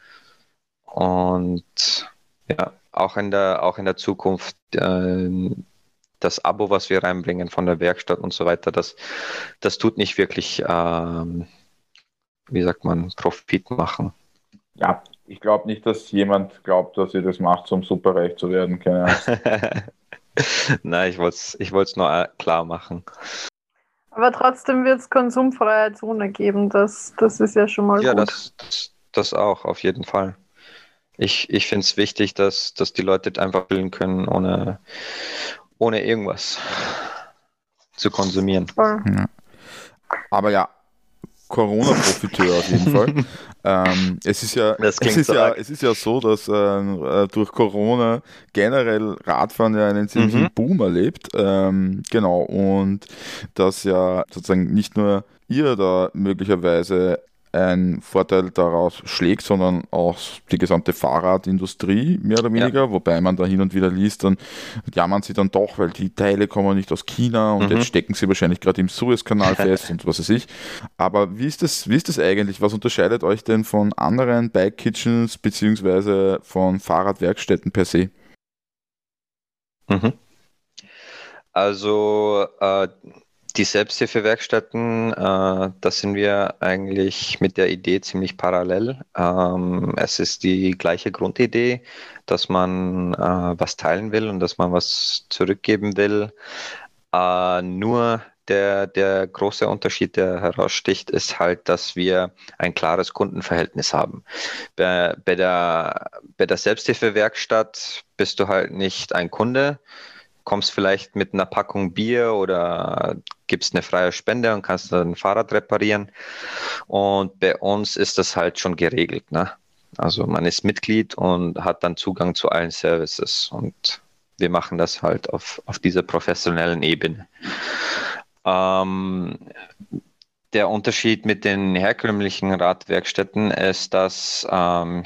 Speaker 3: Und ja, auch in der, auch in der Zukunft äh, das Abo, was wir reinbringen von der Werkstatt und so weiter, das, das tut nicht wirklich, ähm, wie sagt man, Profit machen.
Speaker 1: Ja, ich glaube nicht, dass jemand glaubt, dass ihr das macht, um superreich zu werden. Keine.
Speaker 3: Nein, ich wollte es ich nur klar machen.
Speaker 2: Aber trotzdem wird es konsumfreie Zone geben. Das, das ist ja schon mal
Speaker 3: ja,
Speaker 2: gut.
Speaker 3: Ja, das, das, das, auch, auf jeden Fall. Ich, ich finde es wichtig, dass, dass die Leute einfach bilden können, ohne, ohne irgendwas zu konsumieren.
Speaker 1: Ja. Aber ja, Corona-Profiteur auf jeden Fall. ähm, es, ist ja, es, ist ja, es ist ja so, dass äh, durch Corona generell Radfahren ja einen ziemlichen mhm. Boom erlebt. Ähm, genau, und dass ja sozusagen nicht nur ihr da möglicherweise ein Vorteil daraus schlägt, sondern auch die gesamte Fahrradindustrie mehr oder weniger, ja. wobei man da hin und wieder liest, dann jammern sie dann doch, weil die Teile kommen nicht aus China und mhm. jetzt stecken sie wahrscheinlich gerade im Suezkanal fest und was weiß ich. Aber wie ist das, wie ist das eigentlich? Was unterscheidet euch denn von anderen Bike Kitchens beziehungsweise von Fahrradwerkstätten per se?
Speaker 3: Mhm. Also äh, die Selbsthilfewerkstätten, äh, da sind wir eigentlich mit der Idee ziemlich parallel. Ähm, es ist die gleiche Grundidee, dass man äh, was teilen will und dass man was zurückgeben will. Äh, nur der, der große Unterschied, der heraussticht, ist halt, dass wir ein klares Kundenverhältnis haben. Bei, bei, der, bei der Selbsthilfewerkstatt bist du halt nicht ein Kunde, kommst vielleicht mit einer Packung Bier oder gibst eine freie Spende und kannst ein Fahrrad reparieren. Und bei uns ist das halt schon geregelt. Ne? Also man ist Mitglied und hat dann Zugang zu allen Services. Und wir machen das halt auf, auf dieser professionellen Ebene. Ähm, der Unterschied mit den herkömmlichen Radwerkstätten ist, dass, ähm,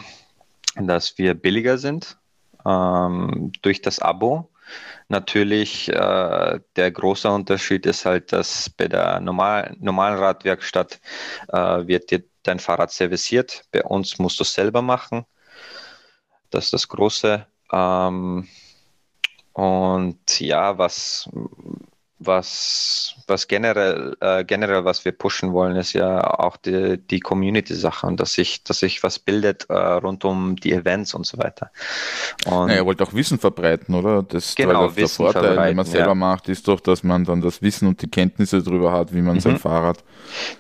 Speaker 3: dass wir billiger sind ähm, durch das Abo. Natürlich, äh, der große Unterschied ist halt, dass bei der normal, normalen Radwerkstatt äh, wird dir dein Fahrrad serviciert. Bei uns musst du es selber machen. Das ist das Große. Ähm, und ja, was, was, was generell, äh, generell, was wir pushen wollen, ist ja auch die, die Community-Sache und dass sich, dass sich was bildet äh, rund um die Events und so weiter.
Speaker 1: Und naja, ihr wollt auch Wissen verbreiten, oder?
Speaker 3: Das genau,
Speaker 1: der Vorteil, wenn man selber ja. macht, ist doch, dass man dann das Wissen und die Kenntnisse darüber hat, wie man mhm. sein Fahrrad.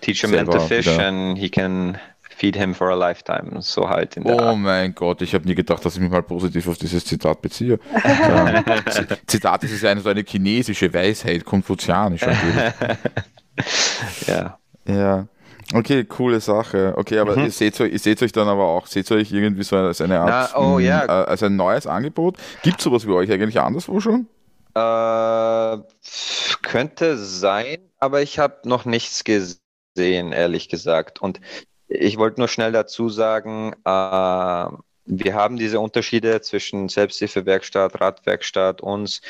Speaker 3: Teach him to fish and he can Feed him for a lifetime, so halt in
Speaker 1: der Oh Art. mein Gott, ich habe nie gedacht, dass ich mich mal positiv auf dieses Zitat beziehe. ähm, Zitat ist eine so eine chinesische Weisheit, konfuzianisch
Speaker 3: ja.
Speaker 1: Ja. Okay, coole Sache. Okay, aber mhm. ihr, seht euch, ihr seht euch dann aber auch, seht euch irgendwie so als eine Art,
Speaker 3: Na, oh, ja.
Speaker 1: äh, als ein neues Angebot. Gibt es sowas wie euch eigentlich anderswo schon?
Speaker 3: Äh, könnte sein, aber ich habe noch nichts gesehen, ehrlich gesagt. Und ich wollte nur schnell dazu sagen, äh, wir haben diese Unterschiede zwischen Selbsthilfewerkstatt, Radwerkstatt, uns,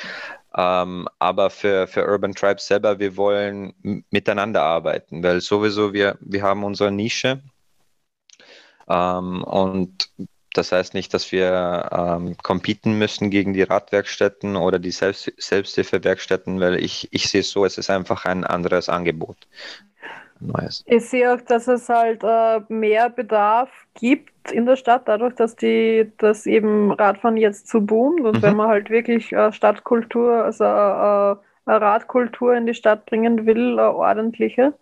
Speaker 3: ähm, aber für, für Urban Tribes selber, wir wollen miteinander arbeiten, weil sowieso wir, wir haben unsere Nische ähm, und das heißt nicht, dass wir ähm, competen müssen gegen die Radwerkstätten oder die Selbst Selbsthilfewerkstätten, weil ich, ich sehe es so, es ist einfach ein anderes Angebot.
Speaker 2: Neues. Ich sehe auch, dass es halt äh, mehr Bedarf gibt in der Stadt, dadurch, dass die, dass eben Radfahren jetzt so boomt und mhm. wenn man halt wirklich äh, Stadtkultur, also äh, eine Radkultur in die Stadt bringen will, eine ordentliche,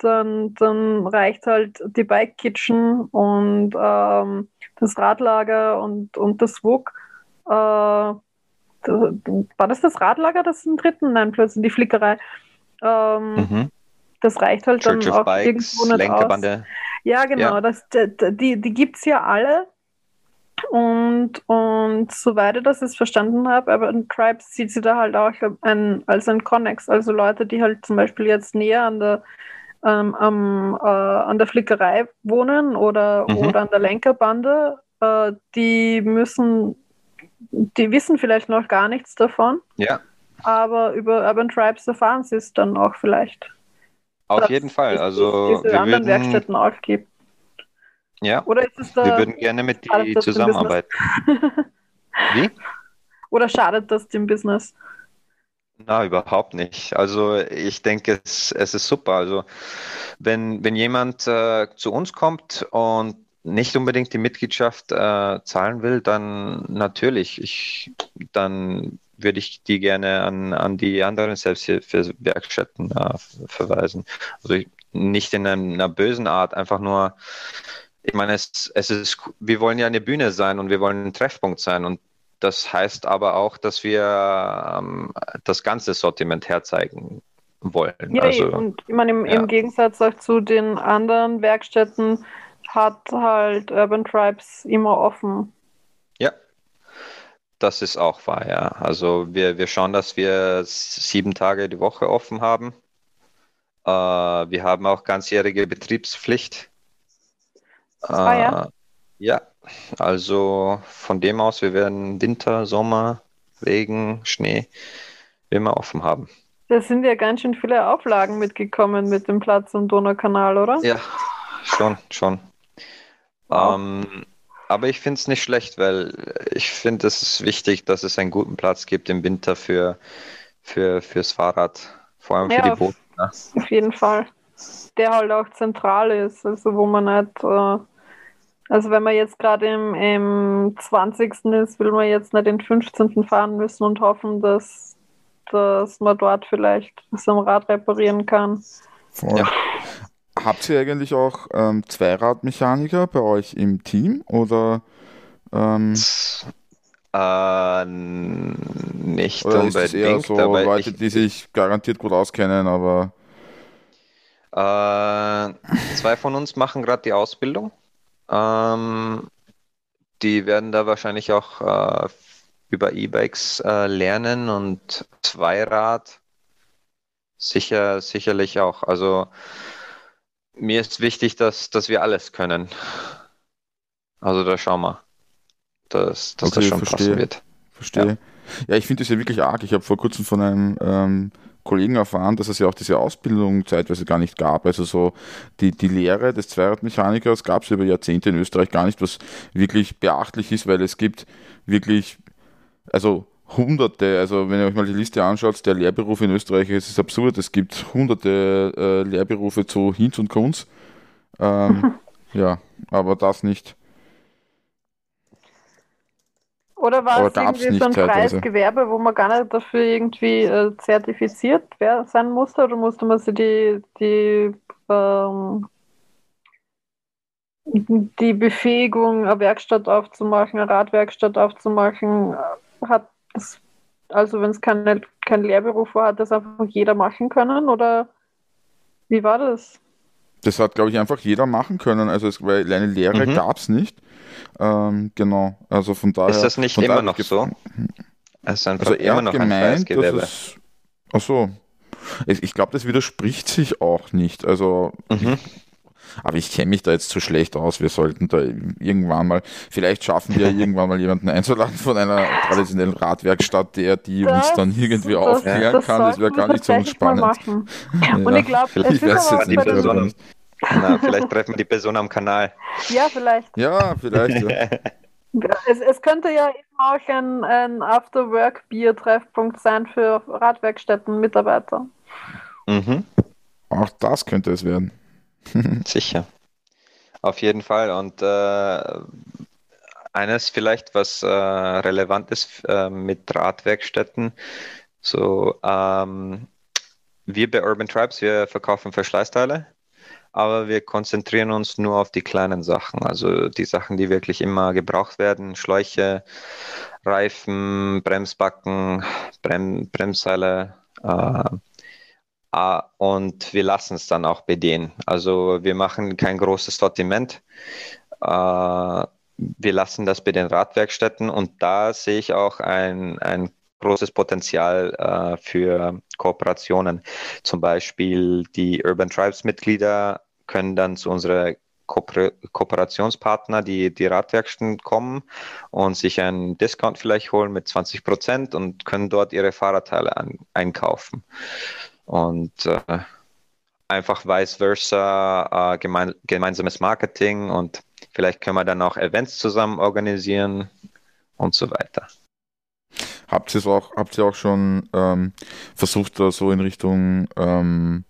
Speaker 2: dann, dann reicht halt die Bike Kitchen und ähm, das Radlager und, und das WUK. Äh, war das das Radlager, das im dritten? Nein, plötzlich die Flickerei. Ähm, mhm das reicht halt Church dann auch Bikes, irgendwo nicht Lenkerbande. aus. Ja, genau, ja. Das, die, die gibt es ja alle. Und, und soweit ich das jetzt verstanden habe, aber ein Tribe sieht sie da halt auch ein, als ein Connex, also Leute, die halt zum Beispiel jetzt näher an der, ähm, am, äh, an der Flickerei wohnen oder, mhm. oder an der Lenkerbande, äh, die müssen, die wissen vielleicht noch gar nichts davon.
Speaker 3: Ja.
Speaker 2: Aber über Urban Tribes erfahren sie es dann auch vielleicht.
Speaker 3: Auf jeden Fall. Also
Speaker 2: diese wir anderen würden, Werkstätten auch gibt.
Speaker 3: Ja.
Speaker 2: Oder ist es da,
Speaker 3: wir würden gerne mit dir zusammenarbeiten. Wie?
Speaker 2: Oder schadet das dem Business?
Speaker 3: Na, überhaupt nicht. Also ich denke, es, es ist super. Also wenn, wenn jemand äh, zu uns kommt und nicht unbedingt die Mitgliedschaft äh, zahlen will, dann natürlich. Ich, dann würde ich die gerne an, an die anderen Selbsthilfewerkstätten äh, verweisen. Also ich, nicht in einer, bösen Art, einfach nur, ich meine, es, es ist, wir wollen ja eine Bühne sein und wir wollen ein Treffpunkt sein und das heißt aber auch, dass wir ähm, das ganze Sortiment herzeigen wollen.
Speaker 2: Ja, also, und ich meine, im, ja. im Gegensatz auch zu den anderen Werkstätten hat halt Urban Tribes immer offen.
Speaker 3: Ja, das ist auch wahr, ja. Also wir, wir schauen, dass wir sieben Tage die Woche offen haben. Äh, wir haben auch ganzjährige Betriebspflicht.
Speaker 2: Ah, ja? Äh,
Speaker 3: ja, also von dem aus, wir werden Winter, Sommer, Regen, Schnee immer offen haben.
Speaker 2: Da sind ja ganz schön viele Auflagen mitgekommen mit dem Platz im Donaukanal, oder?
Speaker 3: Ja, schon, schon. Wow. Ähm, aber ich finde es nicht schlecht, weil ich finde, es ist wichtig, dass es einen guten Platz gibt im Winter für, für, fürs Fahrrad, vor allem ja, für die Boote.
Speaker 2: Ne? Auf jeden Fall. Der halt auch zentral ist, also wo man nicht, äh, also wenn man jetzt gerade im, im 20. ist, will man jetzt nicht den 15. fahren müssen und hoffen, dass, dass man dort vielleicht sein Rad reparieren kann.
Speaker 1: Voll. Ja. Habt ihr eigentlich auch ähm, Zweiradmechaniker bei euch im Team oder? Ähm,
Speaker 3: äh, nicht
Speaker 1: oder unbedingt. Ist eher so Leute, ich, die sich garantiert gut auskennen, aber.
Speaker 3: Äh, zwei von uns machen gerade die Ausbildung. Ähm, die werden da wahrscheinlich auch äh, über E-Bikes äh, lernen und Zweirad sicher, sicherlich auch. Also mir ist wichtig, dass, dass wir alles können. Also da schauen wir, dass, dass okay, das schon verstehe. passen wird.
Speaker 1: Verstehe. Ja, ja ich finde das ja wirklich arg. Ich habe vor kurzem von einem ähm, Kollegen erfahren, dass es ja auch diese Ausbildung zeitweise gar nicht gab. Also so die, die Lehre des Zweiradmechanikers gab es über Jahrzehnte in Österreich gar nicht, was wirklich beachtlich ist, weil es gibt wirklich, also hunderte, also wenn ihr euch mal die Liste anschaut, der Lehrberufe in Österreich, es ist absurd, es gibt hunderte äh, Lehrberufe zu Hinz und Kunz. Ähm, ja, aber das nicht.
Speaker 2: Oder war es irgendwie so ein freies Gewerbe, wo man gar nicht dafür irgendwie äh, zertifiziert sein musste? Oder musste man sich die, die, ähm, die Befähigung, eine Werkstatt aufzumachen, eine Radwerkstatt aufzumachen, äh, hat also wenn es keine, kein Lehrberuf war, hat das einfach jeder machen können? Oder wie war das?
Speaker 1: Das hat, glaube ich, einfach jeder machen können. Also es, weil eine Lehre mhm. gab es nicht. Ähm, genau, also von daher.
Speaker 3: Ist das nicht immer noch so?
Speaker 1: Es ist also er immer noch gemeint, ein dass es, ach so. Ich, ich glaube, das widerspricht sich auch nicht. Also mhm. Aber ich kenne mich da jetzt zu schlecht aus. Wir sollten da irgendwann mal, vielleicht schaffen wir irgendwann mal jemanden einzuladen von einer traditionellen Radwerkstatt, der die das, uns dann irgendwie das, aufklären das kann. Das wäre gar nicht so spannend.
Speaker 2: Ja, Und ich glaube,
Speaker 3: Person na, vielleicht treffen wir die Person am Kanal.
Speaker 2: Ja, vielleicht.
Speaker 1: Ja, vielleicht. Ja.
Speaker 2: Es, es, könnte ja eben auch ein, ein After-Work-Bier-Treffpunkt sein für Radwerkstätten-Mitarbeiter.
Speaker 1: Mhm. Auch das könnte es werden.
Speaker 3: Sicher. Auf jeden Fall. Und äh, eines vielleicht, was äh, relevant ist äh, mit Radwerkstätten, so ähm, wir bei Urban Tribes, wir verkaufen Verschleißteile, aber wir konzentrieren uns nur auf die kleinen Sachen, also die Sachen, die wirklich immer gebraucht werden, Schläuche, Reifen, Bremsbacken, Brem Bremsseile, äh, und wir lassen es dann auch bei denen. Also wir machen kein großes Sortiment. Uh, wir lassen das bei den Radwerkstätten und da sehe ich auch ein, ein großes Potenzial uh, für Kooperationen. Zum Beispiel die Urban Tribes Mitglieder können dann zu unserer Kooper Kooperationspartner, die die Radwerkstätten kommen und sich einen Discount vielleicht holen mit 20 Prozent und können dort ihre Fahrradteile an, einkaufen und äh, einfach vice versa, äh, gemein, gemeinsames Marketing und vielleicht können wir dann auch Events zusammen organisieren und so weiter.
Speaker 1: Habt ihr auch, habt ihr auch schon ähm, versucht, da so in Richtung ähm,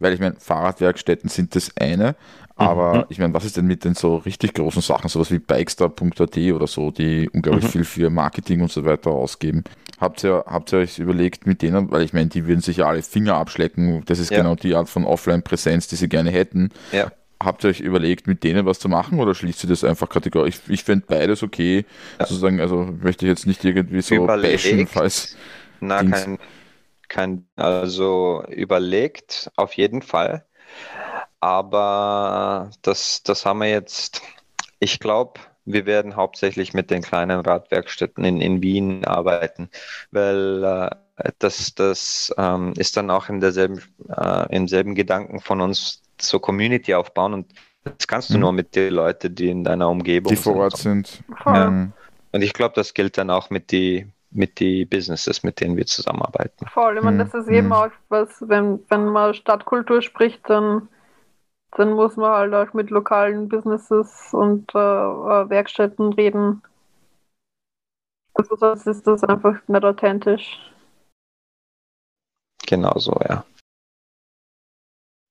Speaker 1: Weil ich meine, Fahrradwerkstätten sind das eine, aber mhm. ich meine, was ist denn mit den so richtig großen Sachen, sowas wie Bikestar.at oder so, die unglaublich mhm. viel für Marketing und so weiter ausgeben? Habt ihr, habt ihr euch überlegt mit denen, weil ich meine, die würden sich ja alle Finger abschlecken, das ist ja. genau die Art von Offline-Präsenz, die sie gerne hätten. Ja. Habt ihr euch überlegt, mit denen was zu machen oder schließt ihr das einfach kategorisch? Ich, ich fände beides okay, ja. sozusagen, also möchte ich jetzt nicht irgendwie so
Speaker 3: Überlegt. bashen, falls. Na, kein, kein, also überlegt auf jeden Fall. Aber das, das haben wir jetzt, ich glaube, wir werden hauptsächlich mit den kleinen Radwerkstätten in, in Wien arbeiten, weil äh, das, das ähm, ist dann auch in derselben, äh, im selben Gedanken von uns so Community aufbauen und das kannst du mhm. nur mit den Leuten, die in deiner Umgebung
Speaker 1: die vor Ort sind. sind.
Speaker 3: Ja. Mhm. Und ich glaube, das gilt dann auch mit die mit die Businesses, mit denen wir zusammenarbeiten.
Speaker 2: Voll, ich meine, das ist eben mhm. auch was, wenn, wenn man Stadtkultur spricht, dann dann muss man halt auch mit lokalen Businesses und äh, äh, Werkstätten reden. Also sonst ist das einfach nicht authentisch.
Speaker 3: Genau so, ja.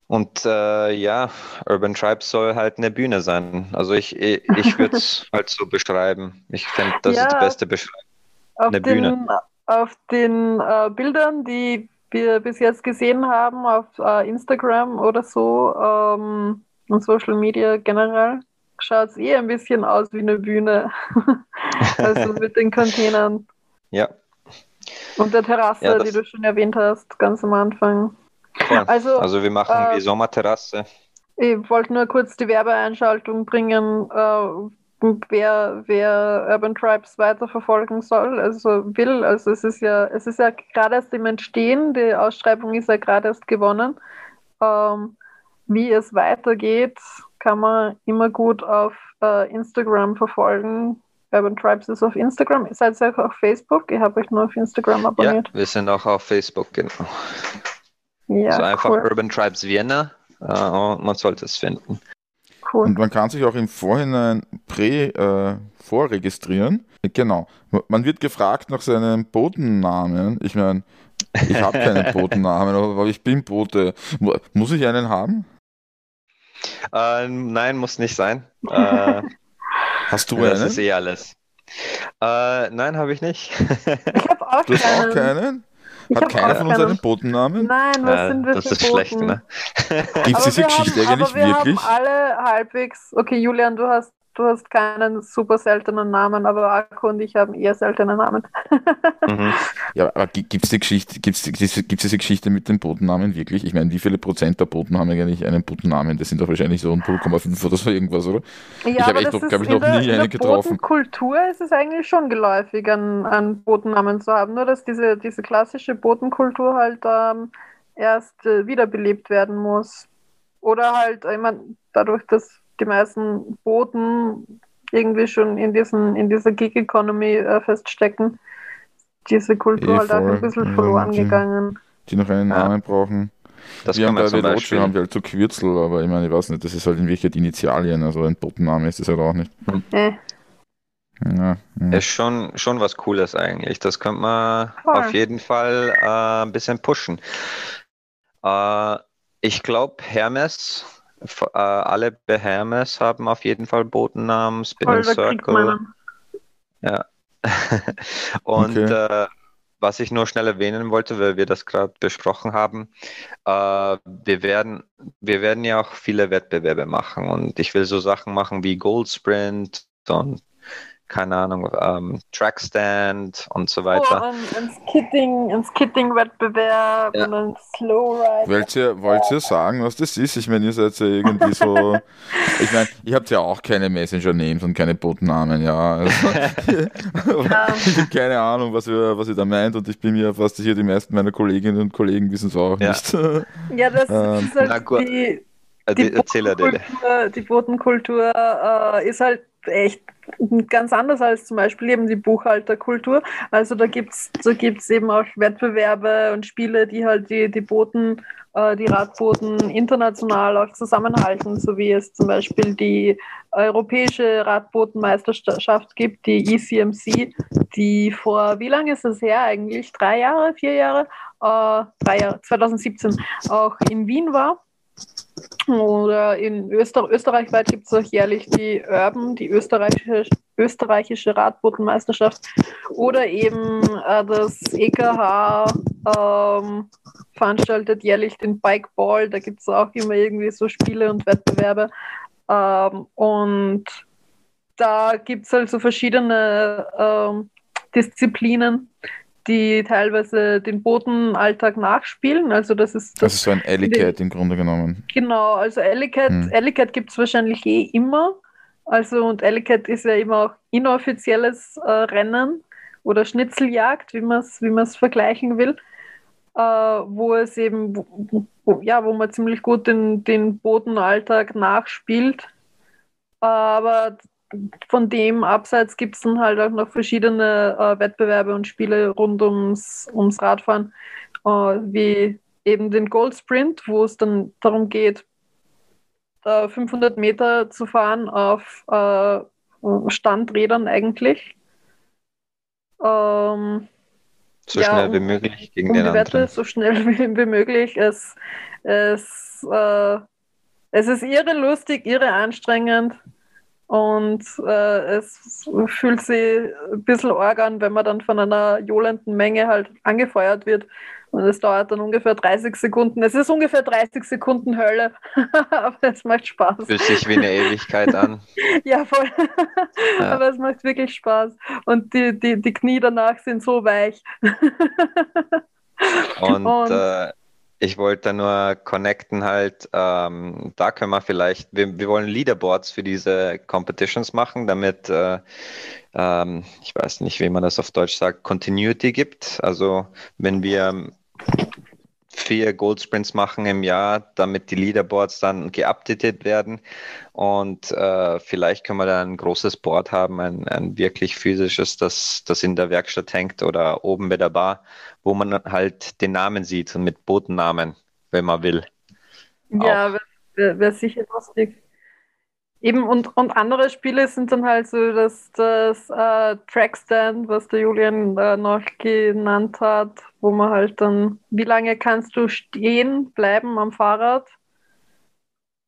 Speaker 3: Und äh, ja, Urban Tribe soll halt eine Bühne sein. Also ich, ich, ich würde es halt so beschreiben. Ich finde, das ja, ist die beste Beschreibung.
Speaker 2: Eine den, Bühne. Auf den äh, Bildern, die wir bis jetzt gesehen haben auf äh, Instagram oder so ähm, und Social Media generell, schaut es eh ein bisschen aus wie eine Bühne. also mit den Containern.
Speaker 3: Ja.
Speaker 2: Und der Terrasse, ja, die du schon erwähnt hast, ganz am Anfang.
Speaker 3: Ja, also, also wir machen äh, die Sommerterrasse.
Speaker 2: Ich wollte nur kurz die Werbeeinschaltung bringen, äh, wer, wer Urban Tribes weiterverfolgen soll, also will. Also es ist ja, es ist ja gerade erst im Entstehen, die Ausschreibung ist ja gerade erst gewonnen. Ähm, wie es weitergeht, kann man immer gut auf äh, Instagram verfolgen. Urban Tribes ist auf Instagram. Ihr seid auch auf Facebook. Ich habe euch nur auf Instagram abonniert.
Speaker 3: Ja, wir sind auch auf Facebook, genau. Ja, also einfach cool. Urban Tribes Vienna äh, und man sollte es finden.
Speaker 1: Cool. Und man kann sich auch im Vorhinein prä äh, vorregistrieren. Genau. Man wird gefragt nach seinem Botennamen. Ich meine, ich habe keinen Botennamen, aber ich bin Bote. Muss ich einen haben?
Speaker 3: Äh, nein, muss nicht sein. Äh,
Speaker 1: Hast du einen? Das
Speaker 3: ist eh alles. Äh, nein, habe ich nicht.
Speaker 2: ich habe auch
Speaker 1: du hast auch keinen? Hat keiner von uns einen Botennamen?
Speaker 2: Nein, was ja, sind wir
Speaker 3: Das ist Boten? schlecht, ne?
Speaker 1: Gibt es diese Geschichte
Speaker 2: haben,
Speaker 1: eigentlich
Speaker 2: aber wir
Speaker 1: wirklich?
Speaker 2: Haben alle halbwegs. Okay, Julian, du hast du hast keinen super seltenen Namen, aber Akku und ich haben eher seltene Namen.
Speaker 1: mhm. Ja, aber gibt es die Geschichte, gibt's, gibt's diese Geschichte mit den Botennamen wirklich? Ich meine, wie viele Prozent der Boten haben eigentlich einen Botennamen? Das sind doch wahrscheinlich so 0,5 oder so irgendwas, oder?
Speaker 2: Ja, ich habe echt, glaube ich, noch der, nie einen getroffen. In der Botenkultur ist es eigentlich schon geläufig, einen, einen Botennamen zu haben, nur dass diese, diese klassische Botenkultur halt ähm, erst äh, wiederbelebt werden muss. Oder halt, ich meine, dadurch, dass die meisten Boten irgendwie schon in, diesen, in dieser Gig-Economy äh, feststecken. Diese Kultur eh, halt auch ein bisschen verloren
Speaker 1: die,
Speaker 2: gegangen.
Speaker 1: Die noch einen ja. Namen brauchen. Das wir haben bei Veloce haben wir halt so Kürzel, aber ich meine, ich weiß nicht, das ist halt in Wirklichkeit Initialien, also ein Botenname ist das halt auch nicht.
Speaker 2: Hm. Äh.
Speaker 3: Ja, ja. Ist schon, schon was Cooles eigentlich. Das könnte man Voll. auf jeden Fall äh, ein bisschen pushen. Äh, ich glaube, Hermes äh, alle Bahamas haben auf jeden Fall Botennamen, Spinning Circle. Ja. Und okay. äh, was ich nur schnell erwähnen wollte, weil wir das gerade besprochen haben, äh, wir, werden, wir werden ja auch viele Wettbewerbe machen und ich will so Sachen machen wie Gold Sprint und keine Ahnung, ähm, Trackstand und so weiter. Oh,
Speaker 2: ein, ein Skitting, ein Skitting-Wettbewerb ja. und ein Slowride.
Speaker 1: Wollt ihr, wollt ihr sagen, was das ist? Ich meine, ihr seid ja irgendwie so. ich meine, ihr habt ja auch keine Messenger-Names und keine Botennamen, ja. Also, ja. ich habe keine Ahnung, was ihr, was ihr da meint und ich bin mir fast sicher, die meisten meiner Kolleginnen und Kollegen wissen es auch
Speaker 2: ja.
Speaker 1: nicht.
Speaker 2: ja, das ähm, ist halt die, die, Botenkultur, die Botenkultur äh, ist halt echt ganz anders als zum Beispiel eben die Buchhalterkultur. Also da gibt es da gibt's eben auch Wettbewerbe und Spiele, die halt die, die Booten, äh, die Radbooten international auch zusammenhalten, so wie es zum Beispiel die europäische Radbotenmeisterschaft gibt, die ECMC, die vor, wie lange ist das her eigentlich? Drei Jahre, vier Jahre? Äh, drei Jahre, 2017 auch in Wien war. Oder in Öster österreichweit gibt es auch jährlich die Urban, die österreichische, österreichische Radbotenmeisterschaft. Oder eben äh, das EKH ähm, veranstaltet jährlich den Bikeball. Da gibt es auch immer irgendwie so Spiele und Wettbewerbe. Ähm, und da gibt es halt so verschiedene ähm, Disziplinen, die teilweise den Bodenalltag nachspielen. Also das ist
Speaker 1: das, das ist so ein Ellicat im Grunde genommen.
Speaker 2: Genau, also Ellicat, hm. Ellicat gibt es wahrscheinlich eh immer. Also und Ellicat ist ja immer auch inoffizielles äh, Rennen oder Schnitzeljagd, wie man es wie vergleichen will, äh, wo es eben, wo, wo, ja, wo man ziemlich gut den, den Bodenalltag nachspielt. Aber von dem abseits gibt es dann halt auch noch verschiedene äh, Wettbewerbe und Spiele rund ums, ums Radfahren, äh, wie eben den Gold Sprint, wo es dann darum geht, äh, 500 Meter zu fahren auf äh, Standrädern eigentlich.
Speaker 3: Ähm, so ja, schnell wie möglich gegen um den die Wette, anderen.
Speaker 2: So schnell wie, wie möglich. Es, es, äh, es ist irre lustig, irre anstrengend. Und äh, es fühlt sich ein bisschen arg an, wenn man dann von einer johlenden Menge halt angefeuert wird. Und es dauert dann ungefähr 30 Sekunden. Es ist ungefähr 30 Sekunden Hölle, aber es macht Spaß.
Speaker 3: Fühlt sich wie eine Ewigkeit an.
Speaker 2: ja, voll. Ja. aber es macht wirklich Spaß. Und die, die, die Knie danach sind so weich.
Speaker 3: Und, Und äh, ich wollte nur connecten halt, ähm, da können wir vielleicht, wir, wir wollen Leaderboards für diese Competitions machen, damit, äh, ähm, ich weiß nicht, wie man das auf Deutsch sagt, Continuity gibt. Also wenn wir vier Gold Sprints machen im Jahr, damit die Leaderboards dann geupdatet werden. Und äh, vielleicht können wir da ein großes Board haben, ein, ein wirklich physisches, das, das in der Werkstatt hängt oder oben bei der Bar, wo man halt den Namen sieht und mit Botennamen, wenn man will.
Speaker 2: Ja, wäre wär sicher lustig. Eben, und, und andere Spiele sind dann halt so das, das äh, Trackstand, was der Julian äh, noch genannt hat, wo man halt dann, wie lange kannst du stehen bleiben am Fahrrad,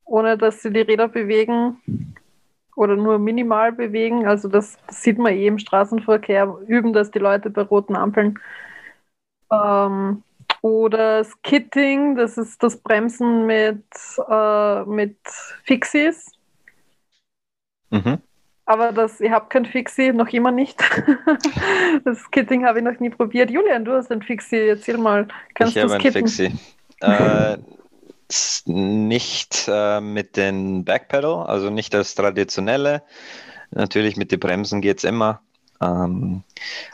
Speaker 2: ohne dass sie die Räder bewegen oder nur minimal bewegen. Also das, das sieht man eh im Straßenverkehr, üben das die Leute bei roten Ampeln. Ähm, oder Skitting, das ist das Bremsen mit, äh, mit Fixies Mhm. Aber das, ihr habt kein Fixie, noch immer nicht. das Kitting habe ich noch nie probiert. Julian, du hast ein Fixie, erzähl mal.
Speaker 3: Kannst ich habe ein Fixie. äh, nicht äh, mit den Backpedal, also nicht das traditionelle. Natürlich mit den Bremsen geht es immer. Ähm,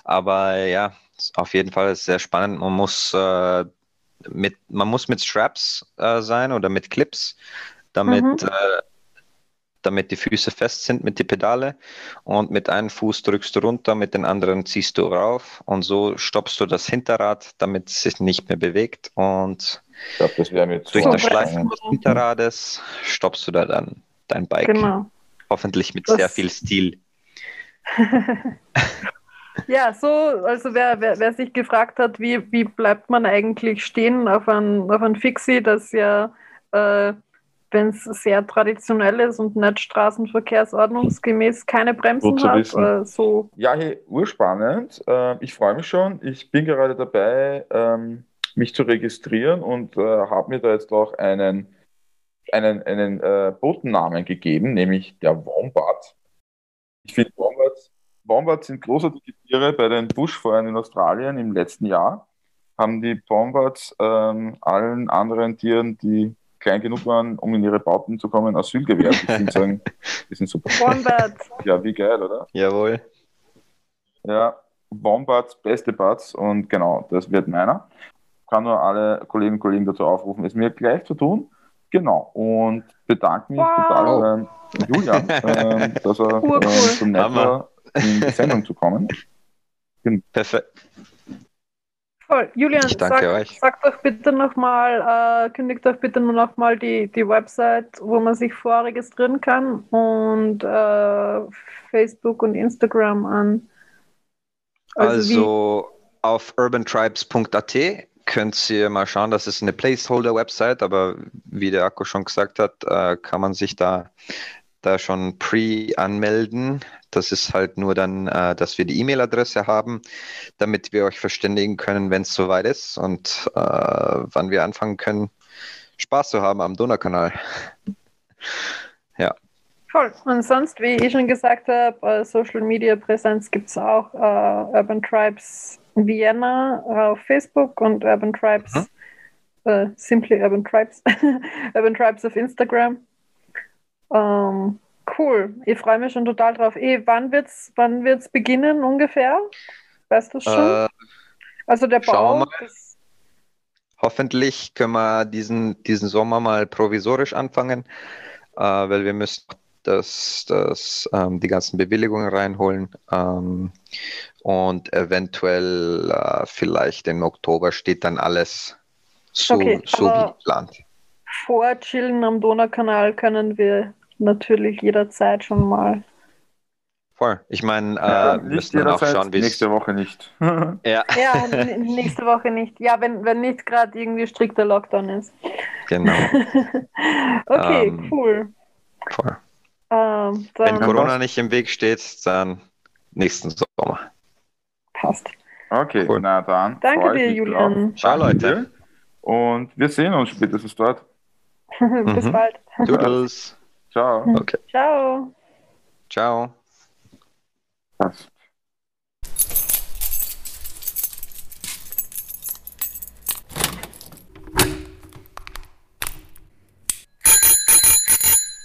Speaker 3: aber ja, auf jeden Fall ist es sehr spannend. Man muss, äh, mit, man muss mit Straps äh, sein oder mit Clips, damit mhm. Damit die Füße fest sind mit den Pedale und mit einem Fuß drückst du runter, mit den anderen ziehst du rauf und so stoppst du das Hinterrad, damit es sich nicht mehr bewegt und
Speaker 1: glaub, durch
Speaker 3: das Schleifen des Hinterrades stoppst du da dann dein Bike. Genau. Hoffentlich mit das sehr viel Stil.
Speaker 2: ja, so, also wer, wer, wer, sich gefragt hat, wie, wie bleibt man eigentlich stehen auf ein, auf ein Fixie, das ja äh, wenn es sehr traditionell ist und nicht straßenverkehrsordnungsgemäß keine Bremsen hat. Äh, so.
Speaker 1: Ja, hey, urspannend. Äh, ich freue mich schon. Ich bin gerade dabei, ähm, mich zu registrieren und äh, habe mir da jetzt auch einen, einen, einen äh, Botennamen gegeben, nämlich der Wombat. Ich finde Wombats, Wombats sind großartige Tiere bei den Buschfeuern in Australien im letzten Jahr. Haben die Wombats ähm, allen anderen Tieren, die klein genug waren, um in ihre Bauten zu kommen, Asyl gewährt. Ich würde sagen, die sind super.
Speaker 2: Wombat.
Speaker 1: Ja, wie geil, oder?
Speaker 3: Jawohl.
Speaker 1: Ja, Wombats, beste Bats und genau, das wird meiner. Kann nur alle Kolleginnen und Kollegen dazu aufrufen, es mir gleich zu tun. Genau, und bedanke mich
Speaker 2: Wow.
Speaker 1: total beim Julian, ähm, dass er ähm, nett
Speaker 3: Hammer.
Speaker 1: war, in die Sendung zu kommen.
Speaker 3: Perfekt.
Speaker 2: Voll. Julian,
Speaker 3: Ich danke
Speaker 2: sag,
Speaker 3: euch.
Speaker 2: sag doch bitte nochmal, äh, kündigt doch bitte nur nochmal die, die Website, wo man sich vorregistrieren kann und äh, Facebook und Instagram an.
Speaker 3: Also, auf urbantribes.at könnt ihr mal schauen, das ist eine Placeholder-Website, aber wie der Akku schon gesagt hat, äh, kann man sich da, da schon pre-anmelden. Das ist halt nur dann, äh, dass wir die E-Mail-Adresse haben, damit wir euch verständigen können, wenn es soweit ist und äh, wann wir anfangen können, Spaß zu haben am Donaukanal.
Speaker 2: Voll. Und sonst, wie ich schon gesagt habe, äh, Social Media Präsenz gibt es auch. Äh, Urban Tribes Vienna auf Facebook und Urban Tribes,
Speaker 3: Mhm.
Speaker 2: äh, Simply Urban Tribes, Urban Tribes auf Instagram. Ähm, cool. Ich freue mich schon total drauf. Eh, wann wird's, wann wird's beginnen ungefähr? Weißt du schon?
Speaker 3: Äh,
Speaker 2: also der Bau.
Speaker 3: Hoffentlich können wir diesen, diesen Sommer mal provisorisch anfangen, äh, weil wir müssen das, das, ähm, die ganzen Bewilligungen reinholen ähm, und eventuell äh, vielleicht im Oktober steht dann alles so,
Speaker 2: Okay,
Speaker 3: so wie geplant.
Speaker 2: Vor Chillen am Donaukanal können wir natürlich jederzeit schon mal.
Speaker 3: Voll. Ich meine,
Speaker 1: Ja,
Speaker 3: äh, müssen dann auch schauen, wie es.
Speaker 1: nächste Woche nicht.
Speaker 3: Ja,
Speaker 2: Ja, nächste Woche nicht. Ja, wenn, wenn nicht gerade irgendwie strikter Lockdown ist.
Speaker 3: genau.
Speaker 2: okay,
Speaker 3: Ähm,
Speaker 2: cool.
Speaker 3: Voll.
Speaker 2: Ähm,
Speaker 3: Wenn Corona nicht im Weg steht, dann nächsten Sommer.
Speaker 2: passt.
Speaker 1: Okay,
Speaker 3: Cool.
Speaker 1: na dann.
Speaker 2: Danke dir, Julian.
Speaker 3: Ciao, Leute.
Speaker 1: Und wir sehen uns spätestens dort.
Speaker 2: Bis
Speaker 3: Mhm.
Speaker 2: bald.
Speaker 3: Doodles.
Speaker 1: Ciao.
Speaker 3: Okay.
Speaker 2: Ciao.
Speaker 3: Ciao.
Speaker 1: Passt.